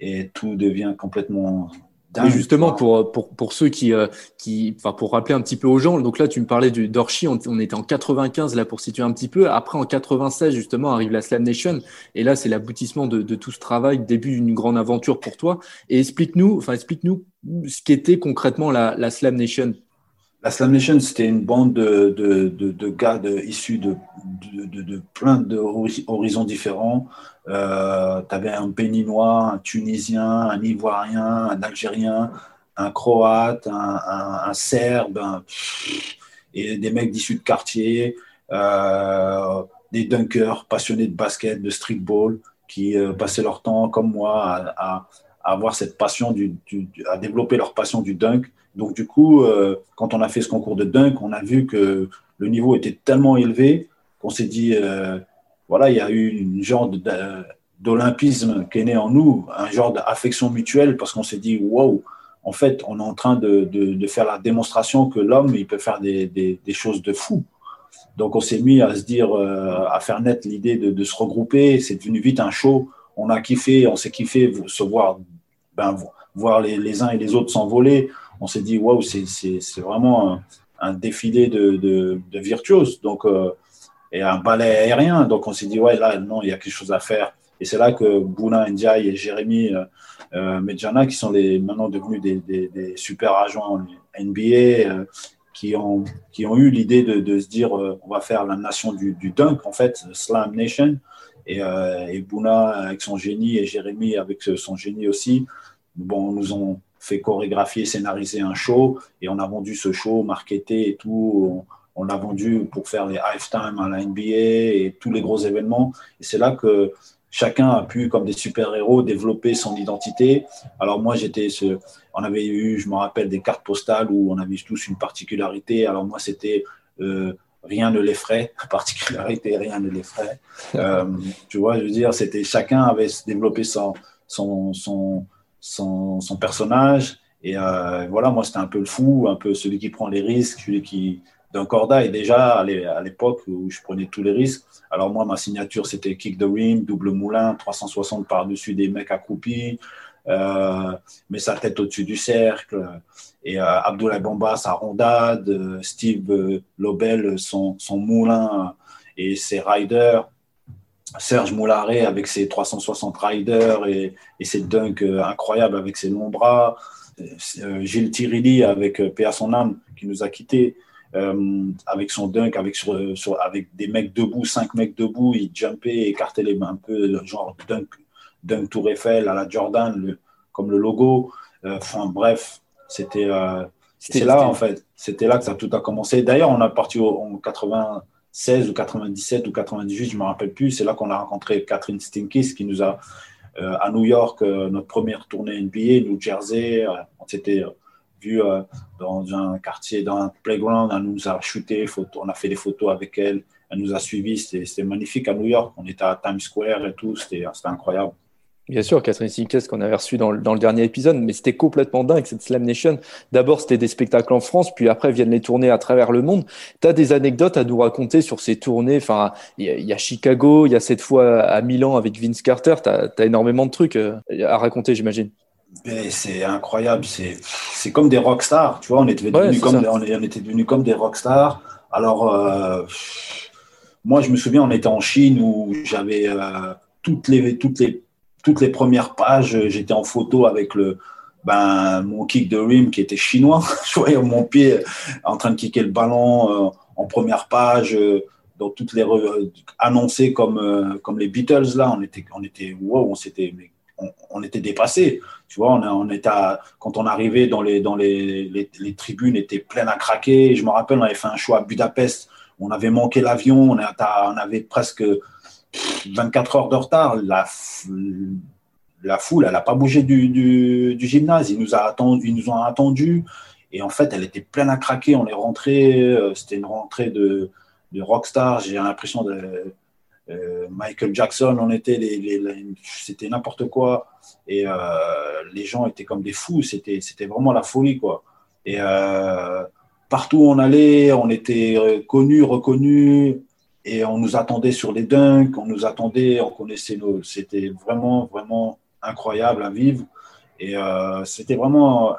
et tout devient complètement dingue. justement, pour, pour, pour, ceux qui, euh, qui, enfin, pour rappeler un petit peu aux gens, donc là, tu me parlais d'Orchi, on, on, était en 95, là, pour situer un petit peu. Après, en 96, justement, arrive la Slam Nation. Et là, c'est l'aboutissement de, de, tout ce travail, début d'une grande aventure pour toi. Et explique-nous, enfin, explique-nous ce qu'était concrètement la, la Slam Nation. La Slam Nation, c'était une bande de, de, de, gars issus de, plein d'horizons différents. Euh, tu avais un Béninois, un Tunisien, un Ivoirien, un Algérien, un Croate, un, un, Serbe, et des mecs d'issus de quartier, euh, des dunkers passionnés de basket, de streetball, qui euh, passaient leur temps, comme moi, à, avoir cette passion, du, à développer leur passion du dunk donc, du coup, euh, quand on a fait ce concours de dunk, on a vu que le niveau était tellement élevé qu'on s'est dit, euh, voilà, il y a eu une genre d'olympisme qui est né en nous, un genre d'affection mutuelle, parce qu'on s'est dit, wow, en fait, on est en train de, de, faire la démonstration que l'homme, il peut faire des, des, des, choses de fou. Donc, on s'est mis à se dire, euh, à faire naître l'idée de, de, se regrouper. C'est devenu vite un show. On a kiffé, on s'est kiffé se voir, ben, voir les, uns et les autres s'envoler on s'est dit, waouh, c'est vraiment un, défilé de, de, virtuoses. Donc, euh, et un ballet aérien. Donc, on s'est dit, ouais, là, non, il y a quelque chose à faire. Et c'est là que Bouna Ndiaye et Jérémy Medjana, qui sont maintenant devenus des, des, super agents NBA, qui ont, qui ont eu l'idée de, de, se dire on va faire la nation du dunk, en fait, Slam Nation. Et, et Bouna avec son génie et Jérémy avec son génie aussi, bon, nous ont fait chorégraphier, scénariser un show et on a vendu ce show, marketé et tout. On, l'a vendu pour faire les halftime à la NBA et tous les gros événements. Et c'est là que chacun a pu, comme des super-héros, développer son identité. Alors moi, j'étais ce... On avait eu, je me rappelle, des cartes postales où on avait tous une particularité. Alors moi, c'était euh, rien ne l'effraie, particularité, rien ne l'effraie. Euh, tu vois, je veux dire, c'était chacun avait développé son, son, son, son, son personnage. Et euh, voilà, moi, c'était un peu le fou, un peu celui qui prend les risques, celui qui, d'un corda. Et déjà, à l'époque où je prenais tous les risques, alors moi, ma signature, c'était kick the ring, double moulin, 360 par-dessus des mecs accroupis, euh, mais sa tête au-dessus du cercle. Et euh, Abdoulaye Bamba, sa rondade, euh, Steve Lobel, son, son moulin et ses riders. Serge Moularé avec ses 360 riders et, ses dunks incroyables avec ses longs bras. Gilles Tirilli avec P.A. son âme qui nous a quittés. avec son dunk, avec, sur, avec des mecs debout, cinq mecs debout, il jumpait, écartait les mains un peu, genre dunk, dunk Tour Eiffel à la Jordan, comme le logo. Enfin bref, c'était c'est là en fait, c'était là que ça tout a commencé. D'ailleurs, on a parti en 80, 16 ou 97 ou 98, je ne me rappelle plus. C'est là qu'on a rencontré Catherine Stinkis qui nous a, euh, à New York, euh, notre première tournée NBA, New Jersey. Euh, on s'était vu dans un quartier, dans un playground. Elle nous a shooté, on a fait des photos avec elle. Elle nous a suivis. C'était magnifique à New York. On était à Times Square et tout. C'était incroyable. Bien sûr, Catherine Sinkes qu'on avait reçu dans, le dernier épisode, mais c'était complètement dingue cette Slam Nation. D'abord, c'était des spectacles en France, puis après viennent les tournées à travers le monde. Tu as des anecdotes à nous raconter sur ces tournées? Enfin, il y, a Chicago, il y a cette fois à Milan avec Vince Carter. Tu as, énormément de trucs euh, à raconter, j'imagine. C'est incroyable. C'est comme des rockstars. Tu vois, on était devenus comme, on, était devenus comme des rockstars. Alors, euh, moi, je me souviens, on était en Chine où j'avais euh, toutes les toutes les toutes les premières pages, j'étais en photo avec le, ben, mon kick de rim qui était chinois. je voyais mon pied en train de kicker le ballon euh, en première page, euh, dans toutes les euh, annoncées comme, comme les Beatles. Là, on était, on était, on s'était, on, était dépassé. Tu vois, on, on était quand on arrivait dans les, dans les, les, tribunes, étaient pleines à craquer. Je me rappelle, on avait fait un show à Budapest. On avait manqué l'avion. On, on avait presque 24 heures de retard. La, la foule, elle n'a pas bougé du, du, gymnase. Ils nous, a attendu, nous ont attendus. Et en fait, elle était pleine à craquer. On est rentré. Euh, c'était une rentrée de, de rockstar. J'ai l'impression de euh, Michael Jackson. On était les, c'était n'importe quoi. Et euh, les gens étaient comme des fous. C'était, c'était vraiment la folie, quoi. Et partout où on allait, on était connus, reconnus et on nous attendait sur les dunks, on nous attendait, on connaissait nos. C'était vraiment, vraiment incroyable à vivre. Et euh, c'était vraiment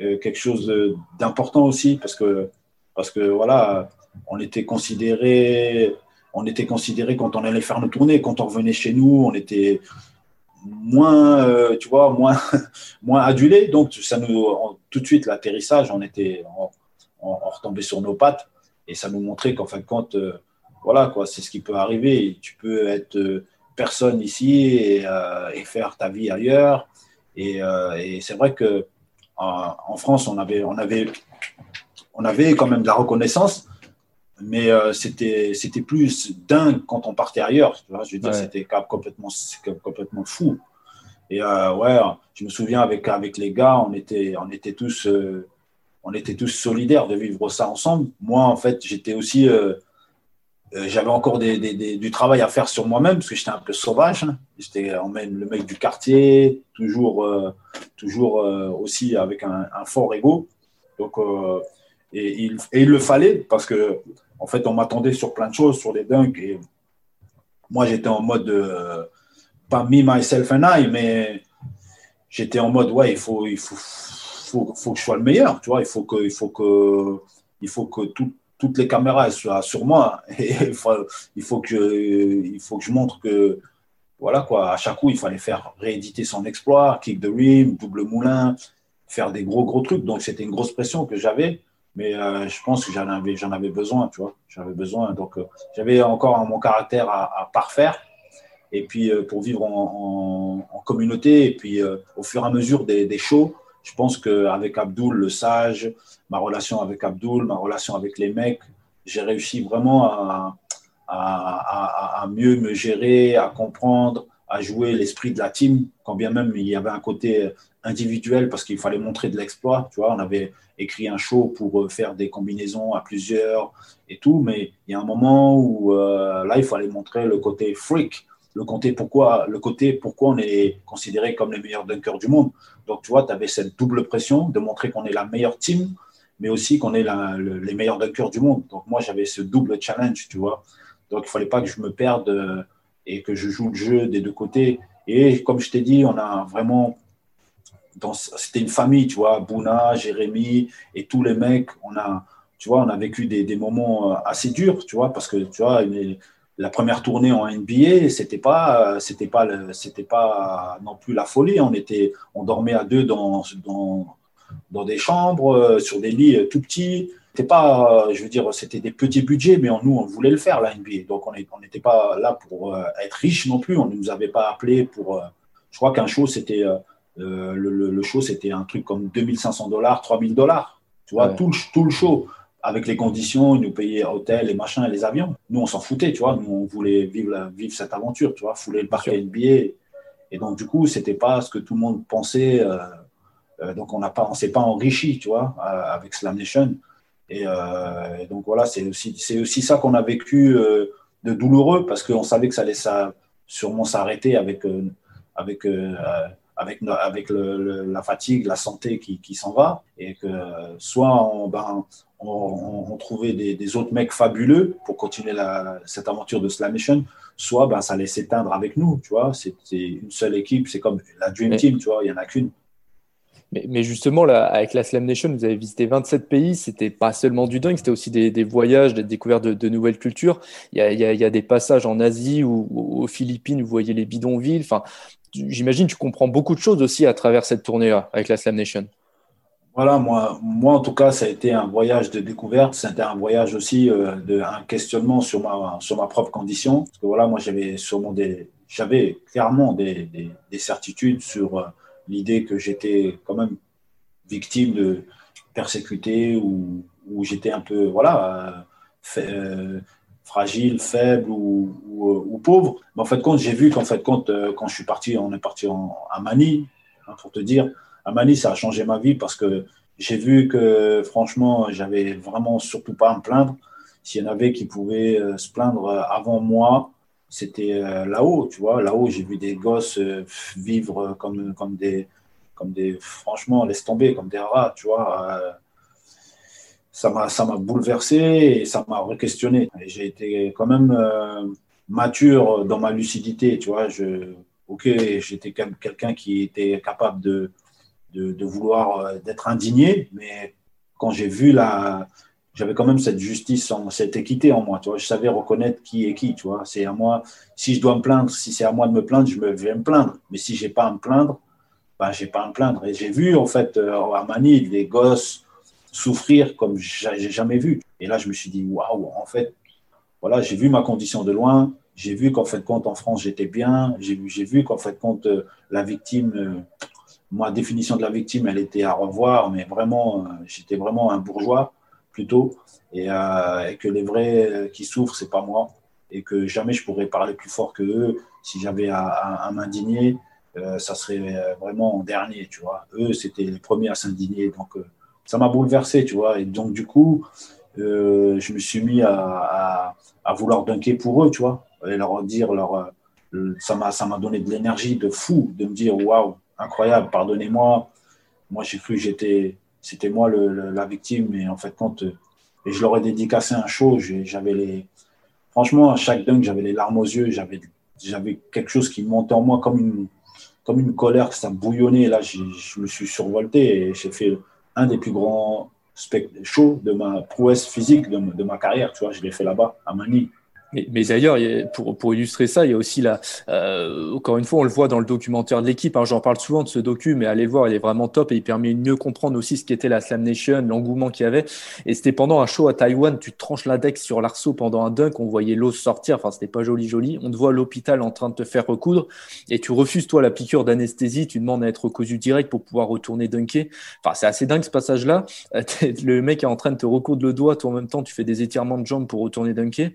euh, quelque chose d'important aussi parce que, parce que voilà, on était considéré, on était considéré quand on allait faire nos tournées, quand on revenait chez nous, on était moins, euh, tu vois, moins, moins adulé. Donc, ça nous, tout de suite, l'atterrissage, on était, on, retombait sur nos pattes et ça nous montrait qu'en fin de compte, voilà, quoi, c'est ce qui peut arriver. Tu peux être euh, personne ici et, euh, faire ta vie ailleurs. Et, euh, c'est vrai que en, France, on avait, on, avait, on avait quand même de la reconnaissance, mais c'était, c'était plus dingue quand on partait ailleurs. je veux dire, c'était complètement, complètement fou. Et ouais, je me souviens avec, avec les gars, on était, on était tous, on était tous solidaires de vivre ça ensemble. Moi, en fait, j'étais aussi euh, j'avais encore du travail à faire sur moi-même parce que j'étais un peu sauvage. Hein. J'étais le mec du quartier, toujours, euh, toujours euh, aussi avec un, fort ego. Donc, et, il, il, le fallait parce que, en fait, on m'attendait sur plein de choses, sur les dunks. Et moi, j'étais en mode, pas me, myself and I, mais j'étais en mode, ouais, il faut, il faut, faut, faut, que je sois le meilleur. Tu vois, il faut que, il faut que, il faut que tout toutes les caméras soient sur moi. Et il, faut, il, faut que, il faut que je montre que, voilà quoi, à chaque coup, il fallait faire rééditer son exploit, kick the rim, double moulin, faire des gros, gros trucs. Donc, c'était une grosse pression que j'avais. Mais euh, je pense que j'en avais, j'en avais besoin, tu vois. J'avais besoin. Donc, euh, j'avais encore mon caractère à, parfaire. Et puis, euh, pour vivre en, communauté, et puis au fur et à mesure des, des shows, je pense qu'avec Abdul, le sage, ma relation avec Abdul, ma relation avec les mecs, j'ai réussi vraiment à, à, mieux me gérer, à comprendre, à jouer l'esprit de la team, quand bien même il y avait un côté individuel parce qu'il fallait montrer de l'exploit. Tu vois, on avait écrit un show pour euh, faire des combinaisons à plusieurs et tout, mais il y a un moment où euh, là, il fallait montrer le côté freak, le côté pourquoi, le côté pourquoi on est considéré comme les meilleurs dunkers du monde. Donc, tu vois, tu avais cette double pression de montrer qu'on est la meilleure team, mais aussi qu'on est les meilleurs dunkers du monde. Donc, moi, j'avais ce double challenge, tu vois. Donc, il fallait pas que je me perde euh, et que je joue le jeu des deux côtés. Et comme je t'ai dit, on a vraiment. C'était une famille, tu vois, Bouna, Jérémy et tous les mecs. On a, tu vois, on a vécu des, des moments euh, assez durs, tu vois, parce que, tu vois, la première tournée en NBA, c'était pas, c'était pas, c'était pas non plus la folie. On était, on dormait à deux dans, dans, dans des chambres, euh, sur des lits tout petits pas, je veux dire, c'était des petits budgets, mais nous, on voulait le faire, la NBA. Donc, on n'était pas là pour euh, être riche non plus. On ne nous avait pas appelé pour. Euh, je crois qu'un show, c'était. Euh, le, show, c'était un truc comme 2500 dollars, 3000 dollars. Tu vois, tout, le, tout le show. Avec les conditions, ils nous payaient hôtel, les machins et les avions. Nous, on s'en foutait, tu vois. Nous, on voulait vivre, vivre cette aventure, tu vois, fouler le parquet NBA. Et donc, du coup, c'était pas ce que tout le monde pensait. donc, on n'a pas, on s'est pas enrichi, tu vois, avec Slam Nation. Euh, et, donc voilà, c'est aussi, aussi ça qu'on a vécu euh, de douloureux parce qu'on savait que ça allait ça, sûrement s'arrêter avec, euh, avec, avec, avec la fatigue, la santé qui, qui s'en va. Et que soit on, ben, on, trouvait des, autres mecs fabuleux pour continuer la, cette aventure de Slamation, soit ben, ça allait s'éteindre avec nous. Tu vois, c'est une seule équipe, c'est comme la Dream Team, tu vois, il n'y en a qu'une. Mais, justement, là, avec la Slam Nation, vous avez visité 27 pays. C'était pas seulement du dunk, c'était aussi des, voyages, des découvertes de, nouvelles cultures. Il y, a, des passages en Asie ou, aux Philippines, vous voyez les bidonvilles. Enfin, j'imagine que tu comprends beaucoup de choses aussi à travers cette tournée-là avec la Slam Nation. Voilà, moi, moi en tout cas, ça a été un voyage de découverte. C'était un voyage aussi euh, de un questionnement sur ma, sur ma propre condition. Parce que voilà, moi, j'avais sûrement des, j'avais clairement des, des, certitudes sur euh, l'idée que j'étais quand même victime de persécuté ou, j'étais un peu voilà euh, fragile, faible ou, ou, pauvre. Mais en fait, compte, j'ai vu qu'en fait, compte, euh, quand je suis parti, on est parti en, à Mani, hein, pour te dire, à Mani, ça a changé ma vie parce que j'ai vu que franchement, j'avais vraiment surtout pas à me plaindre. S'il y en avait qui pouvaient euh, se plaindre avant moi, c'était euh, là-haut, tu vois. Là-haut, j'ai vu des gosses euh, vivre comme, comme, des, comme des. Franchement, laisse tomber, comme des rats, tu vois. Euh, ça m'a ça m'a bouleversé et ça m'a re-questionné. J'ai été quand même mature dans ma lucidité, tu vois. Je, ok, j'étais quelqu'un qui était capable de, de, vouloir d'être indigné, mais quand j'ai vu la, j'avais quand même cette justice, cette équité en moi. Tu vois, je savais reconnaître qui est qui. Tu vois, c'est à moi. Si je dois me plaindre, si c'est à moi de me plaindre, je me vais me plaindre. Mais si j'ai pas à me plaindre, ben j'ai pas à me plaindre. Et j'ai vu en fait euh, à Manille des gosses souffrir comme j'ai jamais vu. Et là, je me suis dit waouh, en fait, voilà, j'ai vu ma condition de loin. J'ai vu qu'en fait compte en France j'étais bien. J'ai vu, vu qu'en fait compte euh, la victime. Euh, ma définition de la victime, elle était à revoir, mais vraiment, j'étais vraiment un bourgeois plutôt, euh, et, que les vrais euh, qui souffrent, c'est pas moi, et que jamais je pourrais parler plus fort que eux. Si j'avais à, m'indigner, euh, ça serait vraiment en dernier, tu vois. Eux, c'était les premiers à s'indigner, donc ça m'a bouleversé, tu vois. Et donc, du coup, je me suis mis à, vouloir dunker pour eux, tu vois, et leur dire, leur, ça m'a donné de l'énergie de fou, de me dire, waouh, incroyable, pardonnez-moi. Moi, j'ai cru que j'étais c'était moi la victime. Et en fait, quand euh, et je leur ai dédicacé un show, j'avais les. Franchement, à chaque dunk, j'avais les larmes aux yeux, j'avais, quelque chose qui montait en moi comme une, comme une colère, que ça bouillonnait. Là, je me suis survolté et j'ai fait un des plus grands shows de ma prouesse physique de, de ma carrière. Tu vois, je l'ai fait là-bas, à Manille. Mais, d'ailleurs, pour, pour, illustrer ça, il y a aussi la. Euh, encore une fois, on le voit dans le documentaire de l'équipe. Hein, J'en parle souvent de ce docu, mais allez le voir, il est vraiment top et il permet de mieux comprendre aussi ce qu'était la Slam Nation, l'engouement qu'il y avait. Et c'était pendant un show à Taïwan, tu tranches l'index sur l'arceau pendant un dunk, on voyait l'eau sortir. Enfin, c'était pas joli, joli. On te voit à l'hôpital en train de te faire recoudre et tu refuses, toi, la piqûre d'anesthésie. Tu demandes à être recousu direct pour pouvoir retourner dunker. Enfin, c'est assez dingue ce passage-là. Le mec est en train de te recoudre le doigt, toi en même temps, tu fais des étirements de jambes pour retourner dunker.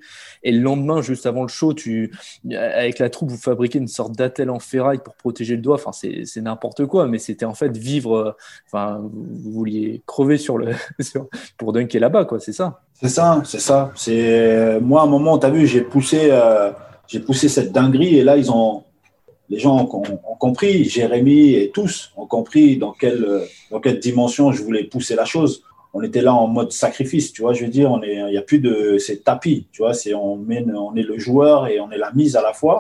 Lendemain, juste avant le show, tu, avec la troupe, vous fabriquez une sorte d'attelle en ferraille pour protéger le doigt. Enfin, c'est n'importe quoi, mais c'était en fait vivre. Enfin, vous vouliez crever sur le, pour dunker là-bas, quoi. C'est ça? C'est ça, c'est ça. C'est moi, à un moment, tu as vu, j'ai poussé, euh, j'ai poussé cette dinguerie et là, ils ont, les gens ont, ont, compris, Jérémy et tous ont compris dans quelle, dans quelle dimension je voulais pousser la chose on était là en mode sacrifice, tu vois, je veux dire, on est, il n'y a plus de, c'est tapis, tu vois, c'est, on, on est le joueur et on est la mise à la fois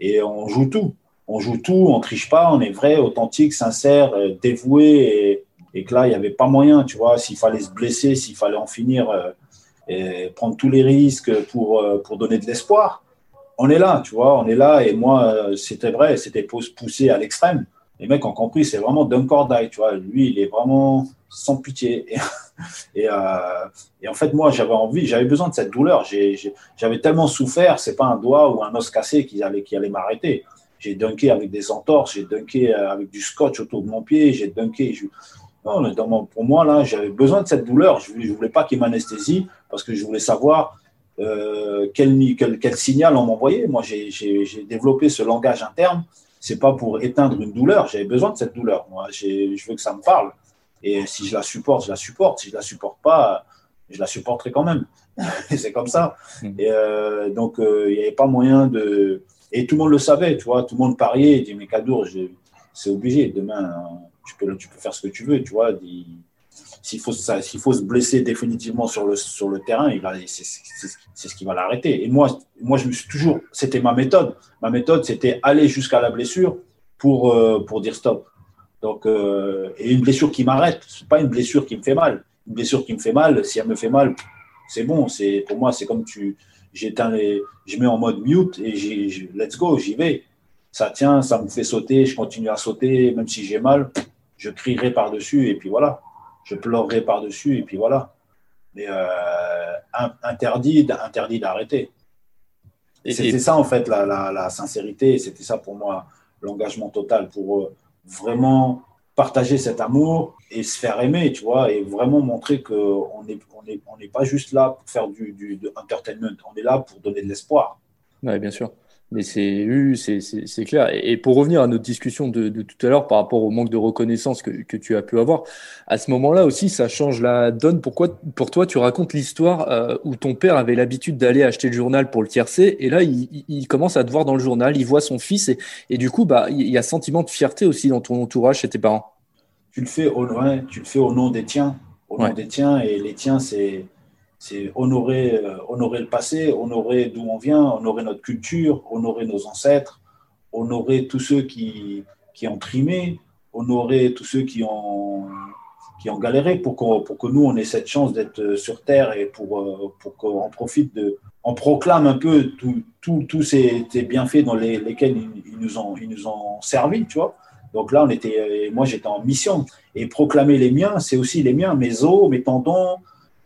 et on joue tout. On joue tout, on triche pas, on est vrai, authentique, sincère, euh, dévoué et, que là, il n'y avait pas moyen, tu vois, s'il fallait se blesser, s'il fallait en finir euh, prendre tous les risques pour, euh, pour donner de l'espoir. On est là, tu vois, on est là et moi, c'était vrai, c'était poussé à l'extrême. Les mecs ont compris, c'est vraiment d'un cordaille, tu vois. Lui, il est vraiment sans pitié. euh, et, en fait, moi, j'avais envie, j'avais besoin de cette douleur. J'avais tellement souffert, c'est pas un doigt ou un os cassé qui allait, qui allait m'arrêter. J'ai dunké avec des entorses, j'ai dunké euh, avec du scotch autour de mon pied, j'ai dunké. non, pour moi, là, j'avais besoin de cette douleur. Je ne voulais pas qu'il m'anesthésie parce que je voulais savoir euh, quel, quel, signal on m'envoyait. Moi, j'ai développé ce langage interne. C'est pas pour éteindre une douleur. J'avais besoin de cette douleur. Moi, je veux que ça me parle. Et si je la supporte, je la supporte. Si je la supporte pas, je la supporterai quand même. c'est comme ça. Mm. Et euh, donc, euh, il n'y avait pas moyen de. Et tout le monde le savait, tu vois. Tout le monde pariait. Il dit, mais Kadour, c'est obligé. Demain, tu peux, tu peux faire ce que tu veux, tu vois. S'il faut, faut se blesser définitivement sur le, sur le terrain, c'est, c'est ce qui va l'arrêter. Et moi, moi, je me suis toujours. C'était ma méthode. Ma méthode, c'était aller jusqu'à la blessure pour, euh, pour dire stop. Donc, euh, et une blessure qui m'arrête, c'est pas une blessure qui me fait mal. Une blessure qui me fait mal, si elle me fait mal, c'est bon. C'est pour moi, c'est comme tu, j'éteins les, je mets en mode mute et j'ai, let's go, j'y vais. Ça tient, ça me fait sauter, je continue à sauter, même si j'ai mal, je crierai par dessus et puis voilà. Je pleurerai par dessus et puis voilà. Mais euh, interdit, interdit d'arrêter. Et c'était ça en fait la, la, la sincérité, c'était ça pour moi l'engagement total pour eux vraiment partager cet amour et se faire aimer, tu vois, et vraiment montrer qu'on n'est on est, on pas juste là pour faire du, du entertainment, on est là pour donner de l'espoir. Oui, bien sûr. Mais c'est c'est clair. Et pour revenir à notre discussion de, tout à l'heure par rapport au manque de reconnaissance que, que tu as pu avoir, à ce moment-là aussi, ça change la donne. Pourquoi, pour toi, tu racontes l'histoire euh, où ton père avait l'habitude d'aller acheter le journal pour le tiercer, et là, il, il, commence à te voir dans le journal, il voit son fils, et, et du coup, bah, il y a un sentiment de fierté aussi dans ton entourage chez tes parents. Tu le fais au, tu le fais au nom des tiens, au nom des tiens, et les tiens, c'est c'est honorer, euh, honorer le passé, honorer d'où on vient, honorer notre culture, honorer nos ancêtres, honorer tous ceux qui, qui ont trimé, honorer tous ceux qui ont, qui ont galéré pour, pour que nous, on ait cette chance d'être sur Terre et pour, euh, pour qu'on profite de... On proclame un peu tous ces, bienfaits dans lesquels ils, nous ont, ils nous ont servi, tu vois. Donc là, on était, moi, j'étais en mission. Et proclamer les miens, c'est aussi les miens, mes os, mes tendons,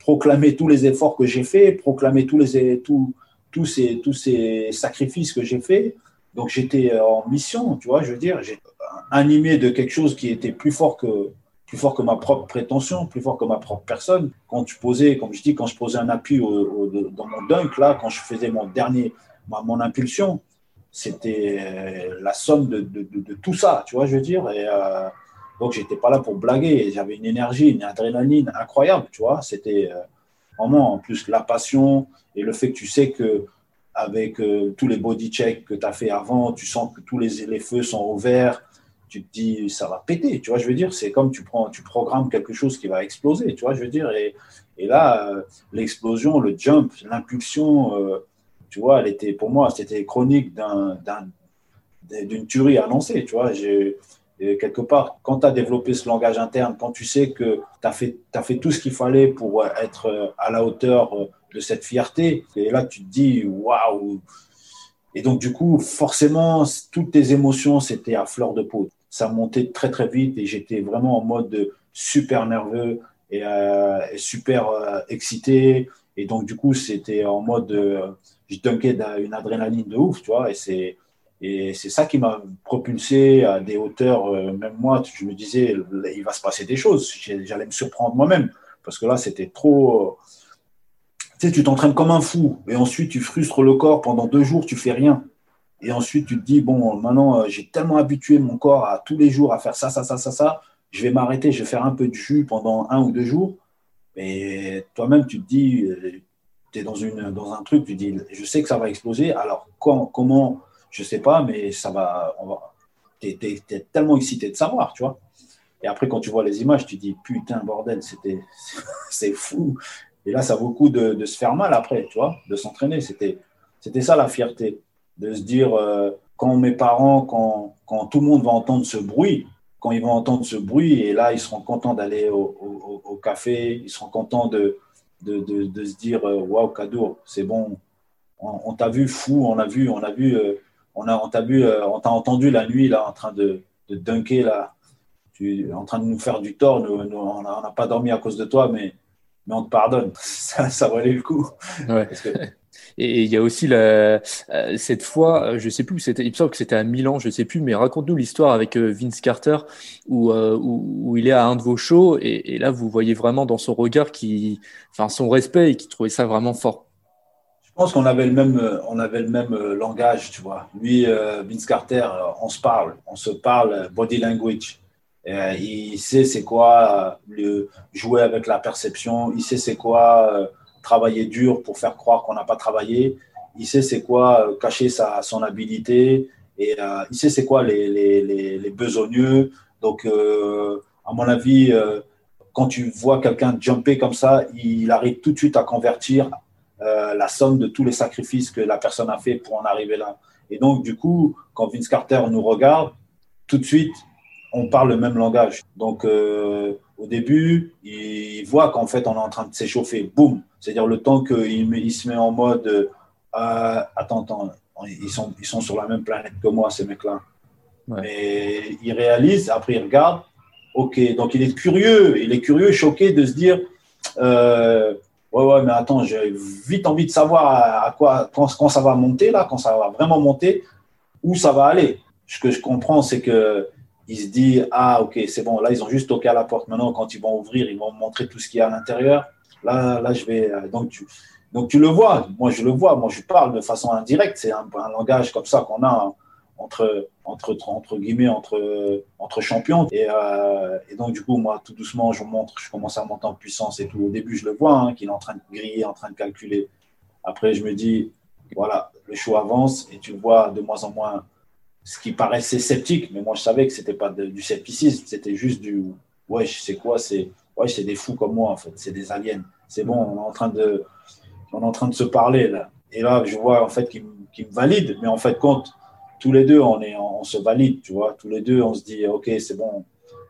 proclamer tous les efforts que j'ai faits, proclamer tous, les, tous, ces, tous ces sacrifices que j'ai faits. Donc j'étais en mission, tu vois, je veux dire, j'ai animé de quelque chose qui était plus fort que, plus fort que ma propre prétention, plus fort que ma propre personne. Quand tu posais, comme je dis, quand je posais un appui dans mon dunk, là, quand je faisais mon dernier, mon impulsion, c'était euh, la somme de, tout ça, tu vois, je veux dire. Et, euh, donc, j'étais pas là pour blaguer. J'avais une énergie, une adrénaline incroyable, tu vois. C'était euh, vraiment, en plus, la passion et le fait que tu sais que avec euh, tous les body checks que tu as fait avant, tu sens que tous les, feux sont ouverts, tu te dis, ça va péter, tu vois, je veux dire, c'est comme tu prends, tu programmes quelque chose qui va exploser, tu vois, je veux dire, et, et là, euh, l'explosion, le jump, l'impulsion, tu vois, elle était, pour moi, c'était chronique d'une tuerie annoncée, tu vois, quelque part, quand tu as développé ce langage interne, quand tu sais que tu as fait, as fait tout ce qu'il fallait pour être à la hauteur de cette fierté. Et là, tu te dis, waouh! Et donc, du coup, forcément, toutes tes émotions, c'était à fleur de peau. Ça montait très, très vite et j'étais vraiment en mode super nerveux et, euh, super euh, excité. Et donc, du coup, c'était en mode, euh, je dunkais une adrénaline de ouf, tu vois. Et c'est, et c'est ça qui m'a propulsé à des hauteurs, même moi, je me disais, il va se passer des choses. J'allais me surprendre moi-même. Parce que là, c'était trop. Tu sais, tu t'entraînes comme un fou. Et ensuite, tu frustres le corps pendant deux jours, tu fais rien. Et ensuite, tu te dis, bon, maintenant, j'ai tellement habitué mon corps à tous les jours à faire ça, ça, ça, ça, ça. Je vais m'arrêter, je vais faire un peu de jus pendant un ou deux jours. Et toi-même, tu te dis, euh, tu es dans, une, dans un truc, tu te dis, je sais que ça va exploser. Alors, quand, comment, je sais pas, mais ça va. Tu es, tellement excité de savoir, tu vois. Et après, quand tu vois les images, tu dis, putain, bordel, c'était, c'est fou. Et là, ça vaut le coup de, se faire mal après, tu vois, de s'entraîner. C'était, c'était ça la fierté, de se dire, euh, quand mes parents, quand, quand tout le monde va entendre ce bruit, quand ils vont entendre ce bruit, et là, ils seront contents d'aller au, café, ils seront contents de, de, de, se dire euh, Waouh, Kadour, c'est bon, on, t'a vu fou, on a vu, on a vu, euh, on a, on t'a vu, euh, on t'a entendu la nuit là en train de, de dunker là, tu, en train de nous faire du tort, on n'a pas dormi à cause de toi, mais, mais on te pardonne. Ça, ça valait le coup. Ouais. Et il y a aussi la, euh, cette fois, euh, je sais plus, c'était, il me semble que c'était à Milan, je sais plus, mais raconte-nous l'histoire avec Vince Carter où, où, il est à un de vos shows et, là vous voyez vraiment dans son regard qui, enfin son respect et qui trouvait ça vraiment fort. Pense qu'on avait le même, on avait le même langage, tu vois. Lui, Vince Carter, on se parle, on se parle body language. il sait c'est quoi le, jouer avec la perception, il sait c'est quoi travailler dur pour faire croire qu'on n'a pas travaillé. Il sait c'est quoi euh, cacher sa, son habilité et euh, il sait c'est quoi les, les, les, besogneux. Donc, euh, à mon avis, quand tu vois quelqu'un jumper comme ça, il arrive tout de suite à convertir la somme de tous les sacrifices que la personne a fait pour en arriver là. Et donc, du coup, quand Vince Carter nous regarde, tout de suite, on parle le même langage. Donc, au début, il voit qu'en fait, on est en train de s'échauffer. Boum C'est-à-dire le temps qu'il il se met en mode euh, Attends, attends, ils sont, ils sont sur la même planète que moi, ces mecs-là. Mais il réalise, après il regarde. Ok, donc il est curieux, il est curieux, choqué de se dire euh, Ouais, ouais, mais attends, j'ai vite envie de savoir à, quoi, quand, ça va monter, là, quand ça va vraiment monter, où ça va aller. Ce que je comprends, c'est que il se dit ah ok c'est bon là ils ont juste toqué à la porte. Maintenant quand ils vont ouvrir ils vont montrer tout ce qu'il y a à l'intérieur. Là là je vais euh, donc tu donc tu le vois. Moi je le vois. Moi je parle de façon indirecte. C'est un, langage comme ça qu'on a entre entre entre guillemets entre entre champions. Et, euh, et, donc du coup moi tout doucement je montre je commence à monter en puissance et tout. Au début je le vois hein, qu'il est en train de griller en train de calculer. Après je me dis voilà le show avance et tu vois de moins en moins ce qui paraissait sceptique, mais moi je savais que c'était pas du scepticisme, c'était juste du ouais, sais quoi, c'est ouais, c'est des fous comme moi en fait, c'est des aliens. C'est bon, on est en train de on est en train de se parler là. Et là, je vois en fait qu'il me valide, mais en fait compte tous les deux on est on, se valide, tu vois, tous les deux on se dit OK, c'est bon,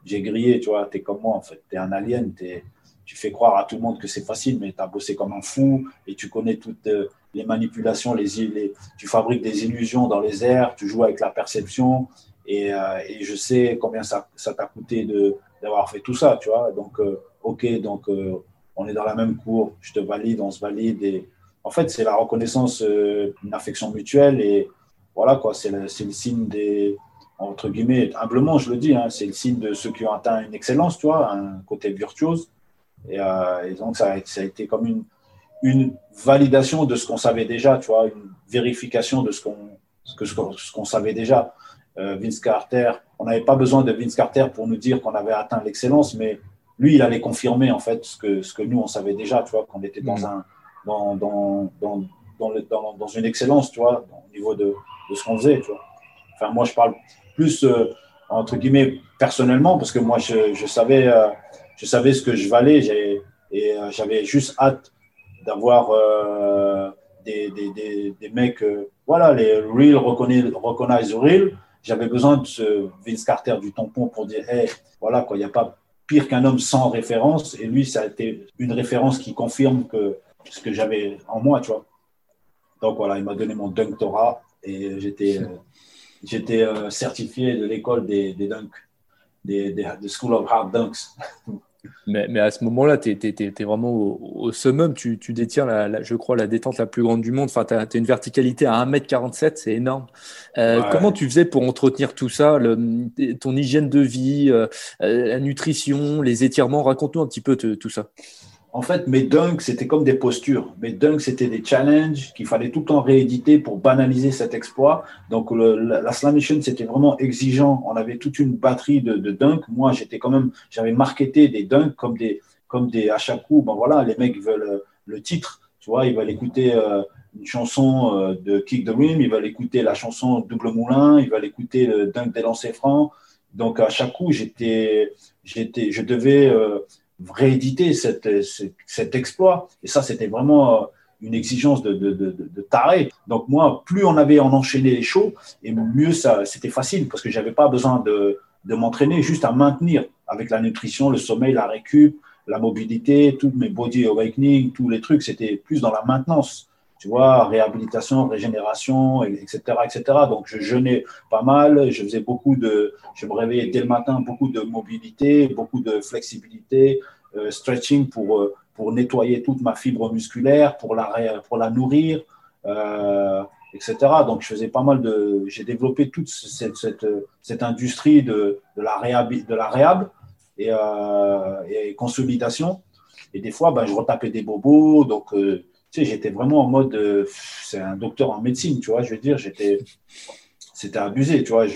j'ai grillé, tu vois, tu es comme moi en fait, tu es un alien, tu fais croire à tout le monde que c'est facile, mais tu as bossé comme un fou et tu connais toutes euh, les manipulations, les, les, tu fabriques des illusions dans les airs, tu joues avec la perception. Et, euh, je sais combien ça, ça t'a coûté d'avoir fait tout ça, tu vois. Donc, euh, ok, donc on est dans la même cour, je te valide, on se valide. Et en fait, c'est la reconnaissance d'une affection mutuelle. Et voilà, quoi, c'est le, le, signe des, entre guillemets, humblement, je le dis, hein, c'est le signe de ceux qui ont atteint une excellence, tu vois, un côté virtuose. Et, et donc, ça, ça a été comme une une validation de ce qu'on savait déjà, tu vois, une vérification de ce qu'on ce qu'on savait déjà. Euh, Vince Carter, on n'avait pas besoin de Vince Carter pour nous dire qu'on avait atteint l'excellence, mais lui, il allait confirmer en fait ce que, ce que nous, on savait déjà, tu vois, qu'on était dans, mm. un, dans, dans, dans, dans, le, dans, dans, une excellence, tu vois, au niveau de, de ce qu'on faisait, tu vois. Enfin, moi, je parle plus, euh, entre guillemets, personnellement, parce que moi, je, savais, euh, je savais ce que je valais et j'avais juste hâte d'avoir euh, des, des, des, mecs, euh, voilà, les real recognize real. J'avais besoin de ce Vince Carter du tampon pour dire, hey, voilà, quoi, il n'y a pas pire qu'un homme sans référence. Et lui, ça a été une référence qui confirme que ce que j'avais en moi, tu vois. Donc voilà, il m'a donné mon Dunktora et j'étais j'étais certifié de l'école des, des dunks, des, des, School of Hard Dunks. Mais, mais, à ce moment-là, tu es, vraiment au, summum. Tu, tu détiens, la, je crois, la détente la plus grande du monde. Enfin, tu as, une verticalité à 1m47, c'est énorme. Euh, comment tu faisais pour entretenir tout ça le, Ton hygiène de vie, euh, euh, la nutrition, les étirements? Raconte-nous un petit peu tout ça. En fait, mes dunks, c'était comme des postures. Mes dunks, c'était des challenges qu'il fallait tout le temps rééditer pour banaliser cet exploit. Donc, la, Slam Nation, c'était vraiment exigeant. On avait toute une batterie de, dunks. Moi, j'étais quand même, j'avais marketé des dunks comme des, comme des, à chaque coup, ben voilà, les mecs veulent euh, le titre. Tu vois, ils veulent écouter euh, une chanson euh, de Kick the Rim, ils veulent écouter la chanson Double Moulin, ils veulent écouter le dunk des lancers francs. Donc, à chaque coup, j'étais, j'étais, je devais rééditer cette, cet exploit. Et ça, c'était vraiment euh, une exigence de, de, de, de, taré. Donc moi, plus on avait en enchaîné les shows, et mieux ça, c'était facile parce que j'avais pas besoin de, de m'entraîner, juste à maintenir avec la nutrition, le sommeil, la récup, la mobilité, tous mes body awakening, tous les trucs, c'était plus dans la maintenance tu vois, réhabilitation, régénération, etc., etc. Donc, je jeûnais pas mal, je faisais beaucoup de, je me réveillais dès le matin, beaucoup de mobilité, beaucoup de flexibilité, euh, stretching pour, euh, pour nettoyer toute ma fibre musculaire, pour la, pour la nourrir, euh, etc. Donc, je faisais pas mal de, j'ai développé toute cette, cette, industrie de, de, la réhab, de la réhab et, et consolidation. Et des fois, ben, je retapais des bobos, donc tu sais, j'étais vraiment en mode, euh, c'est un docteur en médecine, tu vois, je veux dire, j'étais, c'était abusé, tu vois,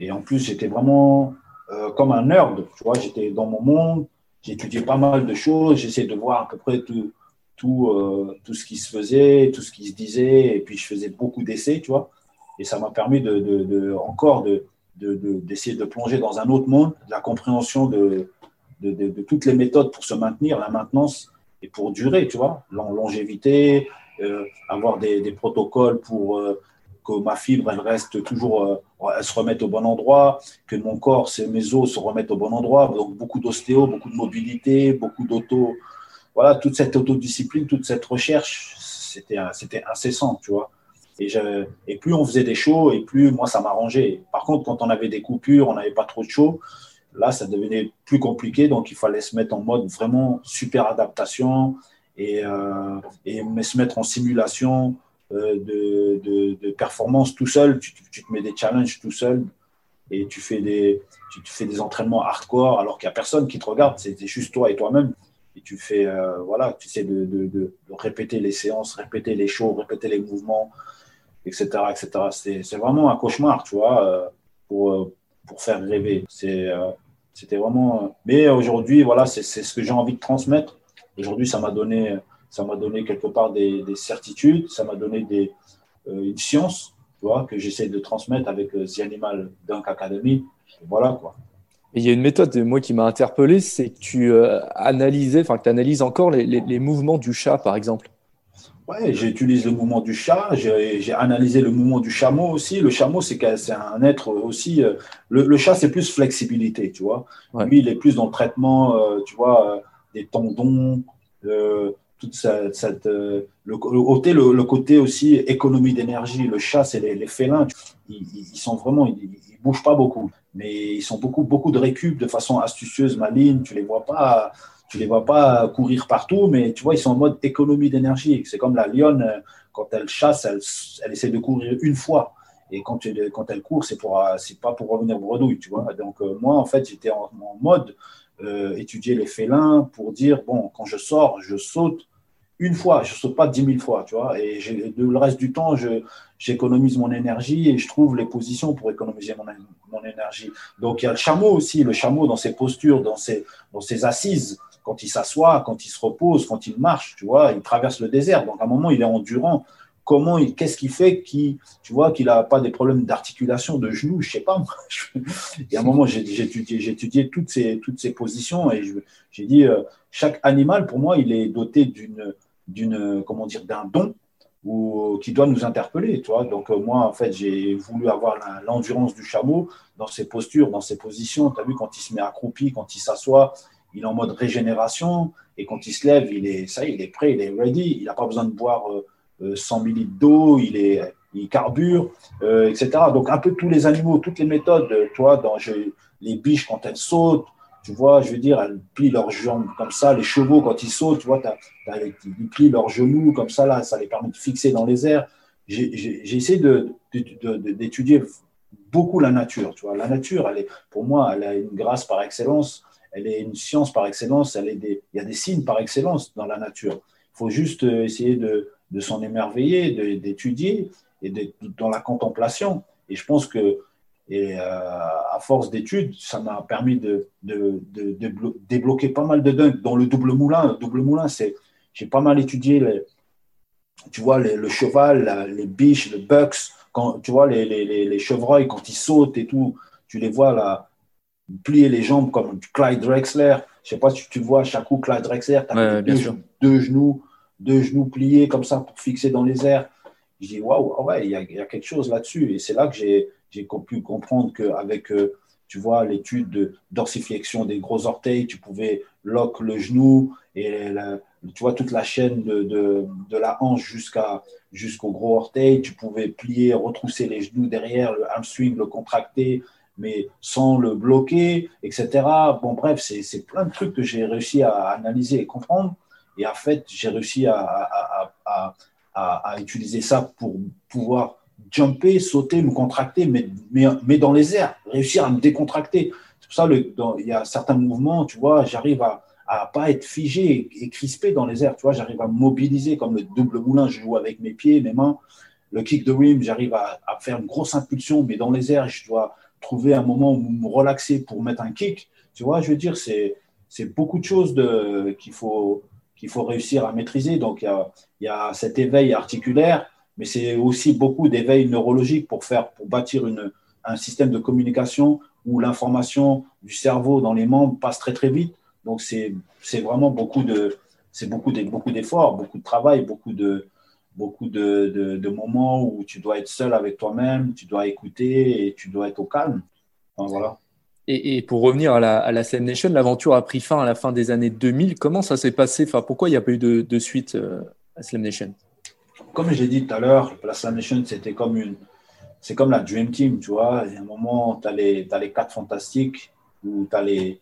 et en plus, j'étais vraiment euh, comme un nerd, tu vois, j'étais dans mon monde, j'étudiais pas mal de choses, j'essayais de voir à peu près tout, tout, euh, tout ce qui se faisait, tout ce qui se disait, et puis je faisais beaucoup d'essais, tu vois, et ça m'a permis de, de, de encore de, d'essayer de, plonger dans un autre monde, la compréhension de, de, toutes les méthodes pour se maintenir, la maintenance, pour durer, tu vois, longévité, euh, avoir des, protocoles pour euh, que ma fibre, elle reste toujours, euh, elle se remette au bon endroit, que mon corps, mes os se remettent au bon endroit. Donc, beaucoup d'ostéo, beaucoup de mobilité, beaucoup d'auto. Voilà, toute cette autodiscipline, toute cette recherche, c'était, c'était incessant, tu vois. Et, et plus on faisait des shows, et plus moi, ça m'arrangeait. Par contre, quand on avait des coupures, on n'avait pas trop de shows, Là, ça devenait plus compliqué, donc il fallait se mettre en mode vraiment super adaptation et, euh, et se mettre en simulation euh, de, de, performance tout seul. Tu, te mets des challenges tout seul et tu fais des, tu fais des entraînements hardcore alors qu'il n'y a personne qui te regarde, c'est juste toi et toi-même. Et tu fais, euh, voilà, tu essaies de, de, répéter les séances, répéter les shows, répéter les mouvements, etc. etc. C'est vraiment un cauchemar, tu vois, pour, pour faire rêver. C'est c'était vraiment. Euh, mais aujourd'hui, voilà, c'est ce que j'ai envie de transmettre. Aujourd'hui, ça m'a donné, ça m'a donné quelque part des, certitudes, ça m'a donné des, euh, une science, tu vois, que j'essaie de transmettre avec euh, The Animal Dunk Academy. voilà quoi. il y a une méthode, moi, qui m'a interpellé, c'est que tu analysais, enfin, que tu analyses encore les, les, mouvements du chat, par exemple. Ouais, j'utilise le mouvement du chat, j'ai analysé le mouvement du chameau aussi. Le chameau, c'est un être aussi. Euh, le, chat, c'est plus flexibilité, tu vois. Lui, il est plus dans le traitement, euh, tu vois, euh, des tendons, toute cette. le, le, le, côté aussi économie d'énergie. Le chat, c'est les, félins. Ils, ils, sont vraiment. Ils, ils, bougent pas beaucoup, mais ils sont beaucoup, beaucoup de récup de façon astucieuse, maligne. Tu les vois pas tu les vois pas courir partout, mais tu vois, ils sont en mode économie d'énergie. C'est comme la lionne, euh, quand elle chasse, elle, elle, essaie de courir une fois. Et quand, quand elle court, c'est pour, euh, pas pour revenir bredouille, tu vois. Donc, euh, moi, en fait, j'étais en, mode étudier les félins pour dire, bon, quand je sors, je saute une fois, je saute pas dix mille fois, tu vois. Et le reste du temps, j'économise mon énergie et je trouve les positions pour économiser mon, mon énergie. Donc, il y a le chameau aussi, le chameau dans ses postures, dans ses, dans ses assises quand il s'assoit, quand il se repose, quand il marche, tu vois, il traverse le désert. Donc à un moment, il est endurant. Comment, qu'est-ce qui fait qu'il, tu vois, qu'il n'a pas des problèmes d'articulation, de genoux, je sais pas. Et à un moment, j'ai étudié, toutes ces, toutes ces positions et j'ai dit, euh, chaque animal, pour moi, il est doté d'une, d'une, comment dire, d'un don ou qui doit nous interpeller. Donc euh, moi, en fait, j'ai voulu avoir l'endurance du chameau dans ses postures, dans ses positions. Tu as vu quand il se met accroupi, quand il s'assoit, il est en mode régénération. Et quand il se lève, il est, ça, il est prêt, il est ready. Il n'a pas besoin de boire 100 ml d'eau. Il est, il carbure, etc. Donc, un peu tous les animaux, toutes les méthodes, toi, dans les biches, quand elles sautent, tu vois, je veux dire, elles plient leurs jambes comme ça. Les chevaux, quand ils sautent, tu vois, ils plient leurs genoux comme ça, là, ça les permet de fixer dans les airs. J'ai essayé d'étudier beaucoup la nature, tu vois. La nature, elle est, pour moi, elle a une grâce par excellence, elle est une science par excellence, il y a des signes par excellence dans la nature. Il faut juste essayer de, s'en émerveiller, d'étudier et d'être dans la contemplation. Et je pense que euh, à force d'études, ça m'a permis de, débloquer pas mal de dunks. Dans le double moulin, le double moulin, c'est, j'ai pas mal étudié, tu vois, le cheval, les biches, le bucks, tu vois, les, les, chevreuils, quand ils sautent et tout, tu les vois là, plier les jambes comme Clyde Drexler. Je sais pas si tu vois, chaque coup, Clyde Drexler, tu as deux, deux, genoux, deux genoux pliés comme ça pour fixer dans les airs. Je dis, waouh, ouais, il y, y, a quelque chose là-dessus. Et c'est là que j'ai pu comprendre qu'avec, euh, tu vois, l'étude de dorsiflexion des gros orteils, tu pouvais lock le genou et tu vois toute la chaîne de, de, de la hanche jusqu'à jusqu'au gros orteil. Tu pouvais plier, retrousser les genoux derrière, le hamstring, le contracter, mais sans le bloquer, etc. Bon, bref, c'est plein de trucs que j'ai réussi à analyser et comprendre. Et en fait, j'ai réussi à, à, à, à, utiliser ça pour pouvoir jumper, sauter, me contracter, mais, mais, dans les airs, réussir à me décontracter. C'est pour ça il y a certains mouvements, tu vois, j'arrive à à pas être figé et, crispé dans les airs. Tu vois, j'arrive à mobiliser comme le double moulin, je joue avec mes pieds, mes mains. Le kick de rim, j'arrive à, faire une grosse impulsion, mais dans les airs, je dois trouver un moment où me relaxer pour mettre un kick. Tu vois, je veux dire, c'est beaucoup de choses qu'il faut, qu'il faut réussir à maîtriser. Donc, il y a, y a cet éveil articulaire, mais c'est aussi beaucoup d'éveil neurologique pour faire, pour bâtir une, un système de communication où l'information du cerveau dans les membres passe très très vite. Donc c'est vraiment beaucoup de c'est beaucoup beaucoup d'efforts, beaucoup de travail, beaucoup de beaucoup de, de, moments où tu dois être seul avec toi-même, tu dois écouter et tu dois être au calme. voilà. Et, et, pour revenir à la, à la Slam Nation, l'aventure a pris fin à la fin des années 2000. Comment ça s'est passé? Enfin, Pourquoi il n'y a pas eu de, de suite euh, à Slam Nation? Comme j'ai dit tout à l'heure, la Slam Nation, c'était comme une. C'est comme la Dream Team, tu vois. Il y a un moment, tu as, les, as les quatre fantastiques, où tu as, les,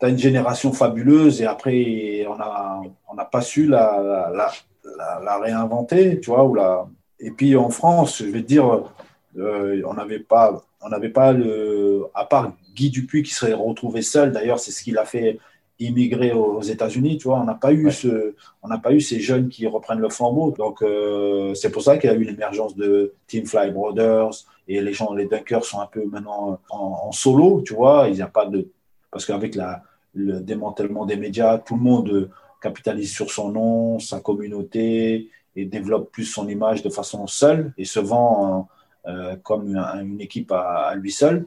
as une génération fabuleuse, et après, on n'a on pas su la, la, la, réinventer, tu vois. Ou la... Et puis en France, je vais te dire, euh, on n'avait pas, on n'avait pas le. À part Guy Dupuis qui serait retrouvé seul, d'ailleurs, c'est ce qu'il a fait immigrer aux États-Unis, tu vois, on n'a pas eu ce, on n'a pas eu ces jeunes qui reprennent le flambeau. Donc euh, c'est pour ça qu'il y a eu l'émergence de Team Fly Brothers et les gens, les dunkers sont un peu maintenant en, solo, tu vois. Il n'y a pas de, parce qu'avec la, le démantèlement des médias, tout le monde capitalise sur son nom, sa communauté et développe plus son image de façon seule et se vend euh, comme une, équipe à, lui seul.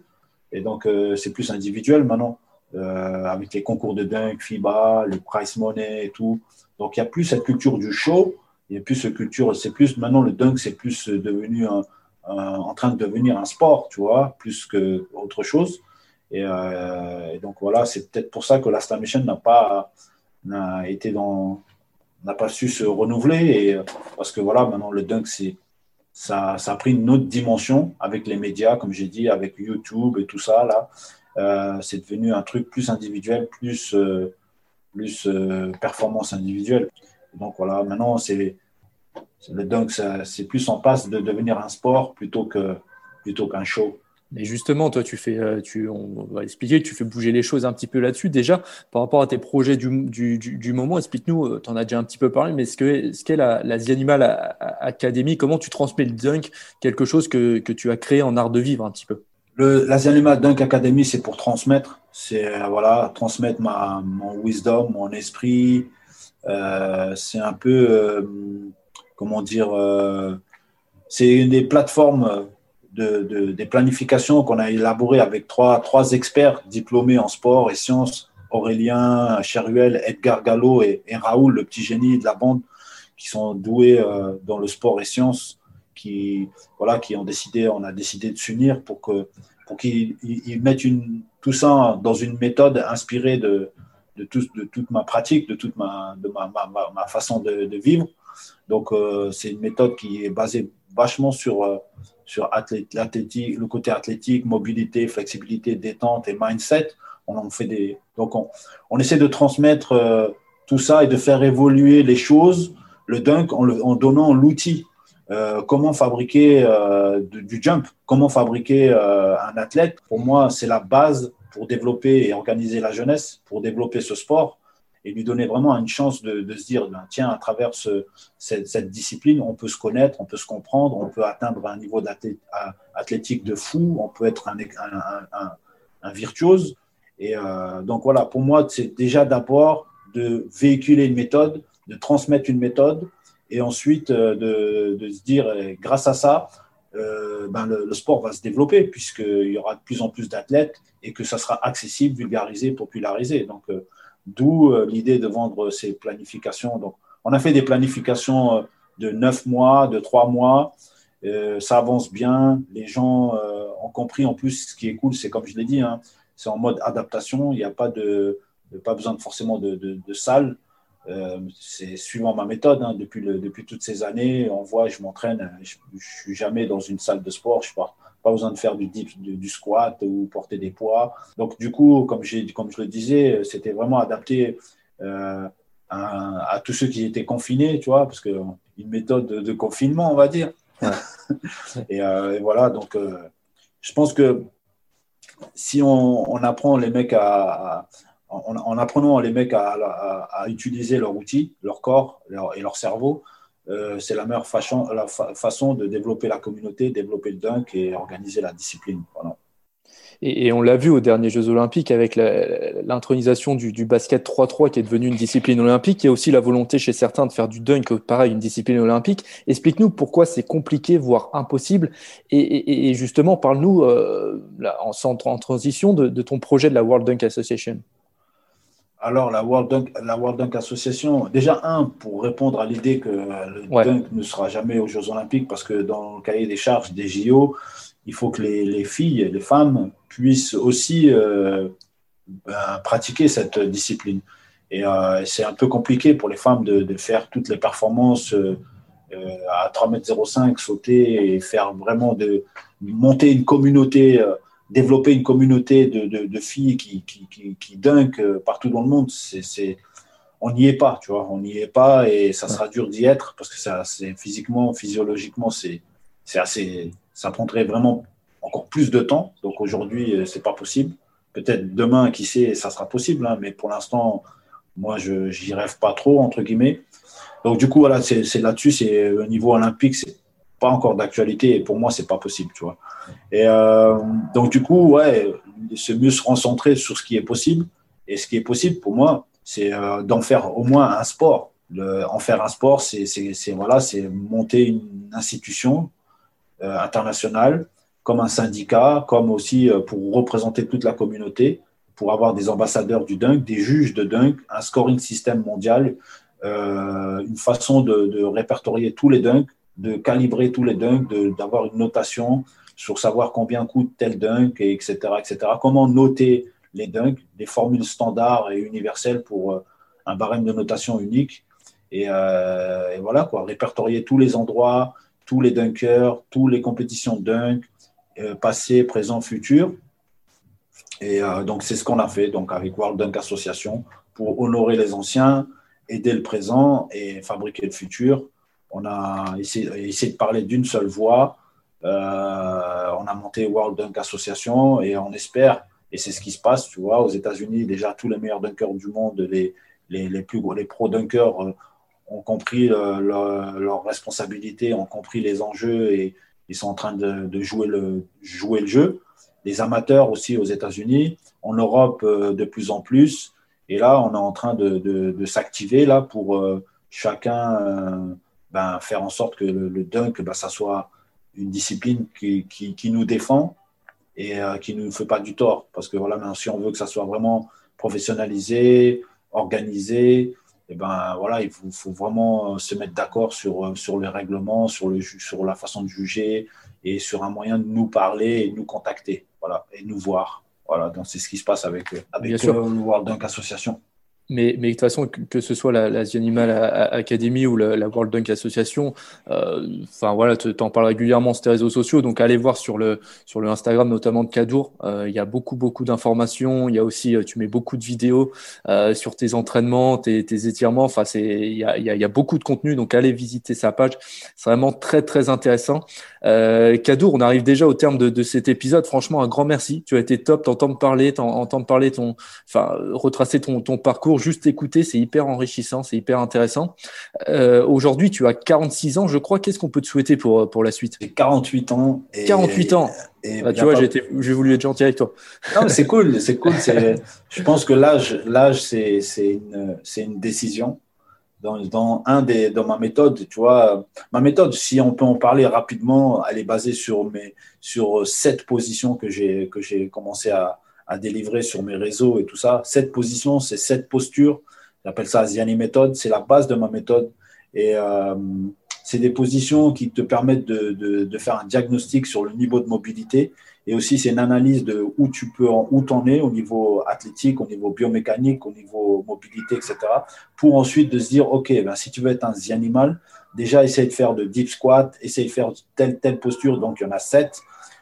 Et donc euh, c'est plus individuel maintenant. Euh, avec les concours de dunk, FIBA, le price money et tout. Donc, il n'y a plus cette culture du show. Il n'y a plus cette culture, c'est plus, maintenant, le dunk, c'est plus devenu en train de devenir un sport, tu vois, plus qu'autre chose. Euh, et, donc, voilà, c'est peut-être pour ça que la Stamation n'a pas, n'a été dans, n'a pas su se renouveler. Et, parce que voilà, maintenant, le dunk, c'est, ça, ça a pris une autre dimension avec les médias, comme j'ai dit, avec YouTube et tout ça, là. Euh, c'est devenu un truc plus individuel, plus, euh, plus euh, performance individuelle. Donc voilà, maintenant, c'est le dunk, c'est plus en passe de devenir un sport plutôt que plutôt qu'un show. Et justement, toi, tu fais, tu, on va expliquer, tu fais bouger les choses un petit peu là-dessus. Déjà, par rapport à tes projets du, du, du, moment, explique-nous, tu en as déjà un petit peu parlé, mais ce qu'est ce la, la The Animal Academy, comment tu transmets le dunk, quelque chose que, que tu as créé en art de vivre un petit peu? L'Asianima Dunk Academy, c'est pour transmettre. C'est euh, voilà, transmettre ma, mon wisdom, mon esprit. Euh, c'est un peu, euh, comment dire, c'est une des plateformes de, de des planifications qu'on a élaborées avec trois, trois experts diplômés en sport et sciences, Aurélien Cheruel, Edgar Gallo et, Raoul, le petit génie de la bande, qui sont doués dans le sport et sciences, qui, voilà, qui ont décidé, on a décidé de s'unir pour que pour qu'ils mettent tout ça dans une méthode inspirée de, de, toute ma pratique, de toute ma, de ma, façon de, de, vivre. Donc, euh, c'est une méthode qui est basée vachement sur, euh, sur le côté athlétique, mobilité, flexibilité, détente et mindset. On en fait des, donc, on, on essaie de transmettre euh, tout ça et de faire évoluer les choses, le dunk, en, donnant l'outil. Euh, comment fabriquer euh, du jump, comment fabriquer un athlète. Pour moi, c'est la base pour développer et organiser la jeunesse, pour développer ce sport et lui donner vraiment une chance de, se dire, ben, tiens, à travers ce, cette, discipline, on peut se connaître, on peut se comprendre, on peut atteindre un niveau athlétique de fou, on peut être un, virtuose. Et euh, donc voilà, pour moi, c'est déjà d'abord de véhiculer une méthode, de transmettre une méthode, et ensuite euh, de, se dire, grâce à ça, euh, ben le, sport va se développer puisqu'il y aura de plus en plus d'athlètes et que ça sera accessible, vulgarisé, popularisé. Donc, d'où euh, l'idée de vendre ces planifications. Donc, on a fait des planifications euh, de neuf mois, de trois mois. Euh, ça avance bien. Les gens ont compris. En plus, ce qui est cool, c'est comme je l'ai dit, hein, c'est en mode adaptation. Il n'y a pas de, pas besoin de, forcément de, de, salle. C'est suivant ma méthode. Hein, depuis, depuis toutes ces années, on voit, je m'entraîne. Je, je suis jamais dans une salle de sport. Je pars pas besoin de faire du, du, du, squat ou porter des poids. Donc, du coup, comme, comme je le disais, c'était vraiment adapté euh, à, à, tous ceux qui étaient confinés, tu vois, parce que une méthode de, de confinement, on va dire. Ouais. et, euh, et, voilà, donc, euh, je pense que si on, on apprend les mecs à, à en, en, apprenant les mecs à, à, à, utiliser leur outil, leur corps leur, et leur cerveau, euh, c'est la meilleure façon, de développer la communauté, développer le dunk et organiser la discipline. Et, on l'a vu aux derniers Jeux Olympiques avec l'intronisation du, basket 3-3 qui est devenu une discipline olympique. Il y a aussi la volonté chez certains de faire du dunk, pareil, une discipline olympique. Explique-nous pourquoi c'est compliqué, voire impossible. Et, justement, parle-nous euh, en, transition de ton projet de la World Dunk Association. Alors, la World, Dunk, la World Dunk Association, déjà, un, pour répondre à l'idée que le ouais. dunk ne sera jamais aux Jeux Olympiques, parce que dans le cahier des charges des JO, il faut que les, les filles, les femmes puissent aussi euh, ben, pratiquer cette discipline. Et euh, c'est un peu compliqué pour les femmes de, de faire toutes les performances euh, à 3,05 m, sauter et faire vraiment de monter une communauté développer une communauté de, filles qui, qui, dunk partout dans le monde, c'est, on n'y est pas, tu vois, on n'y est pas et ça sera dur d'y être parce que ça, c'est physiquement, physiologiquement, c'est, assez, ça prendrait vraiment encore plus de temps. Donc aujourd'hui, c'est pas possible. Peut-être demain, qui sait, ça sera possible, hein, mais pour l'instant, moi, je j'y rêve pas trop entre guillemets. Donc du coup, voilà, c'est, là-dessus, c'est au niveau olympique, c'est pas encore d'actualité et pour moi, c'est pas possible, tu vois. Et euh, donc, du coup, ouais, c'est mieux se concentrer sur ce qui est possible. Et ce qui est possible pour moi, c'est euh, d'en faire au moins un sport. En faire un sport, c'est voilà, monter une institution euh, internationale, comme un syndicat, comme aussi pour représenter toute la communauté, pour avoir des ambassadeurs du dunk, des juges de dunk, un scoring système mondial, une façon de, de, répertorier tous les dunks, de calibrer tous les dunks, d'avoir une notation, sur savoir combien coûte tel dunk, et etc., etc. Comment noter les dunks, des formules standards et universelles pour euh, un barème de notation unique. Et, euh, et, voilà, quoi, répertorier tous les endroits, tous les dunkers, toutes les compétitions de dunk, euh, passé, présent, futur. Et euh, donc, c'est ce qu'on a fait donc, avec World Dunk Association pour honorer les anciens, aider le présent et fabriquer le futur. On a essayé, de parler d'une seule voix euh, on a monté World Dunk Association et on espère, et c'est ce qui se passe, tu vois, aux États-Unis, déjà tous les meilleurs dunkers du monde, les, les, les plus gros, les pro dunkers euh, ont compris euh, leur, leur, responsabilité, ont compris les enjeux et ils sont en train de, jouer, le, jouer le jeu. Les amateurs aussi aux États-Unis, en Europe de plus en plus. Et là, on est en train de, de, de s'activer là pour chacun ben, faire en sorte que le, le dunk, ben, ça soit une discipline qui, qui, qui nous défend et euh, qui ne nous fait pas du tort. Parce que voilà, si on veut que ça soit vraiment professionnalisé, organisé, et eh ben voilà, il faut, faut vraiment se mettre d'accord sur, sur les règlements, sur, le, sur la façon de juger et sur un moyen de nous parler et nous contacter. voilà, et nous voir. Voilà, donc c'est ce qui se passe avec, avec le World Dunk Association. Mais, de toute façon, que, ce soit la, la Animal Academy ou la, World Dunk Association, euh, enfin voilà, tu en parles régulièrement sur tes réseaux sociaux, donc allez voir sur le, sur le Instagram notamment de Kadour, euh, il y a beaucoup, beaucoup d'informations, il y a aussi, euh, tu mets beaucoup de vidéos sur tes entraînements, tes, étirements, enfin il y a, beaucoup de contenu, donc allez visiter sa page, c'est vraiment très, très intéressant. Kadour, on arrive déjà au terme de, cet épisode, franchement, un grand merci, tu as été top, t'entends parler, t'entends parler ton, enfin, retracer ton, ton parcours, juste écouter, c'est hyper enrichissant, c'est hyper intéressant. Euh, Aujourd'hui, tu as 46 ans, je crois. Qu'est-ce qu'on peut te souhaiter pour, pour la suite? J'ai 48 ans. Et, 48 ans. Et, bah, tu vois, j'ai voulu être gentil avec toi. Non, c'est cool, c'est cool. Je pense que l'âge, l'âge, c'est une, une décision. Dans, dans, un des, dans ma méthode, tu vois, ma méthode, si on peut en parler rapidement, elle est basée sur, mes, sur sept positions que j'ai commencé à, à délivrer sur mes réseaux et tout ça. Cette position, c'est cette posture. J'appelle ça Asiani méthode. C'est la base de ma méthode. Et euh, c'est des positions qui te permettent de, de, faire un diagnostic sur le niveau de mobilité. Et aussi, c'est une analyse de où tu peux, où en es au niveau athlétique, au niveau biomécanique, au niveau mobilité, etc. Pour ensuite de se dire, OK, ben, si tu veux être un animal, déjà, essaye de faire de deep squat, essaye de faire telle, telle posture. Donc, il y en a sept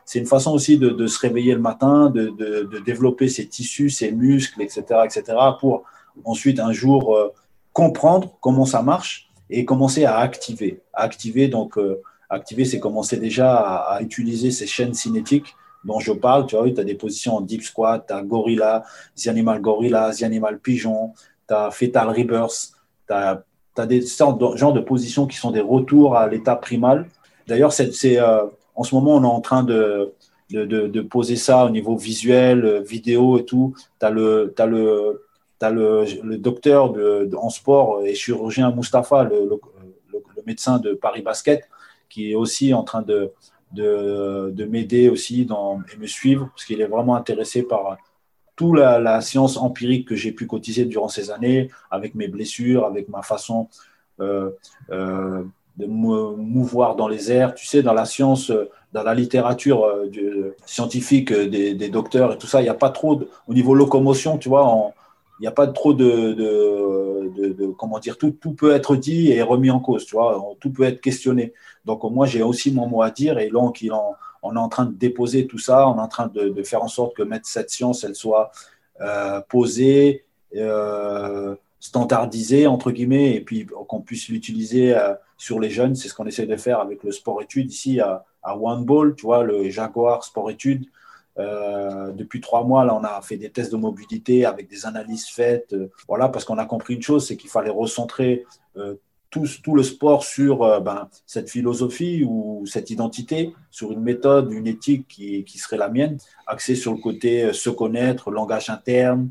c'est une façon aussi de, se réveiller le matin, de, développer ses tissus, ses muscles, etc., etc., pour ensuite un jour euh, comprendre comment ça marche et commencer à activer. activer, donc, euh, activer, c'est commencer déjà à, utiliser ces chaînes cinétiques dont je parle. Tu vois, tu as des positions en deep squat, tu as gorilla, the animal gorilla, the animal pigeon, tu as fetal rebirth, tu as, des sortes de, de positions qui sont des retours à l'état primal. D'ailleurs, c'est euh, en ce moment, on est en train de, poser ça au niveau visuel, euh, vidéo et tout. Tu as le, docteur en sport et chirurgien Mustapha, le, médecin de Paris Basket, qui est aussi en train de, de, m'aider aussi dans, et me suivre, parce qu'il est vraiment intéressé par toute la, science empirique que j'ai pu cotiser durant ces années, avec mes blessures, avec ma façon euh, euh, de mouvoir dans les airs. Tu sais, dans la science, euh, dans la littérature euh, scientifique euh, des, docteurs et tout ça, il n'y a pas trop, au niveau locomotion, tu vois, il n'y a pas trop de, de, comment dire, tout, tout, peut être dit et remis en cause, tu vois, tout peut être questionné. Donc moi, j'ai aussi mon mot à dire et il on est en train de déposer tout ça, on est en train de, faire en sorte que mettre cette science, elle soit posée, standardisée, entre guillemets, et puis qu'on puisse l'utiliser sur les jeunes. C'est ce qu'on essaie de faire avec le sport-études ici à, à One Ball, tu vois, le Jaguar Sport-études. Euh, depuis trois mois, là, on a fait des tests de mobilité avec des analyses faites. Euh, voilà, parce qu'on a compris une chose, c'est qu'il fallait recentrer euh, tout, tout, le sport sur ben, cette philosophie ou cette identité, sur une méthode, une éthique qui, qui serait la mienne, axée sur le côté se connaître, langage interne,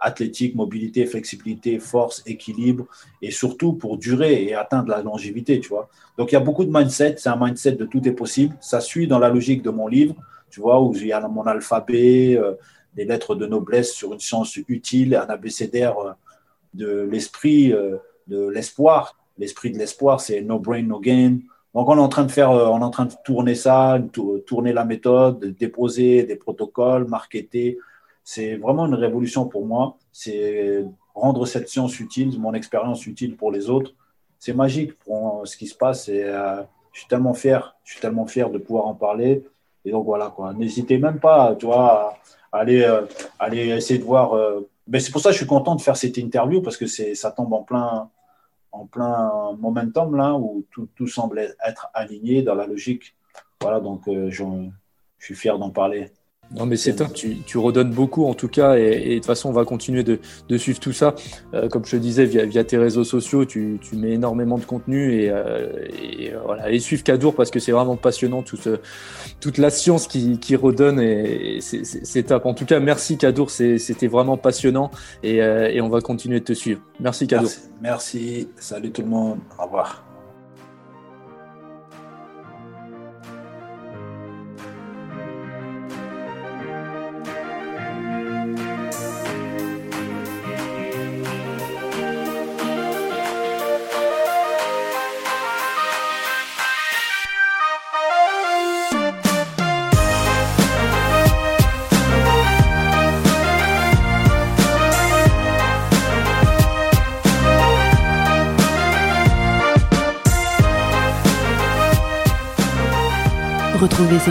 athlétique, mobilité, flexibilité, force, équilibre, et surtout pour durer et atteindre la longévité, tu vois. Donc il y a beaucoup de mindset, c'est un mindset de tout est possible. Ça suit dans la logique de mon livre, tu vois, où il y a mon alphabet, euh, lettres de noblesse sur une science utile, un abécédaire euh, de l'esprit, euh, de l'espoir. L'esprit de l'espoir, c'est no brain, no gain. Donc on est en train de faire, on est en train de tourner ça, tourner la méthode, déposer des protocoles, marketer, c'est vraiment une révolution pour moi. C'est rendre cette science utile, mon expérience utile pour les autres. C'est magique pour ce qui se passe et euh, je suis tellement fier. Je suis tellement fier de pouvoir en parler. Et donc voilà quoi. N'hésitez même pas, tu à aller, euh, aller essayer de voir. Euh, mais c'est pour ça que je suis content de faire cette interview parce que c'est, ça tombe en plein, en plein momentum là où tout, tout semble être aligné dans la logique. Voilà, donc je suis fier d'en parler. Non, mais c'est top. Tu, tu, redonnes beaucoup en tout cas, et, et, de toute façon, on va continuer de, de suivre tout ça. Euh, comme je te disais, via, via tes réseaux sociaux, tu, tu, mets énormément de contenu et, euh, et voilà. Et suivre Kadour parce que c'est vraiment passionnant tout ce, toute la science qui, qui redonne et, c'est top. En tout cas, merci Kadour, c'était vraiment passionnant et, euh, et, on va continuer de te suivre. Merci Kadour. Merci. merci. Salut tout le monde. Au revoir.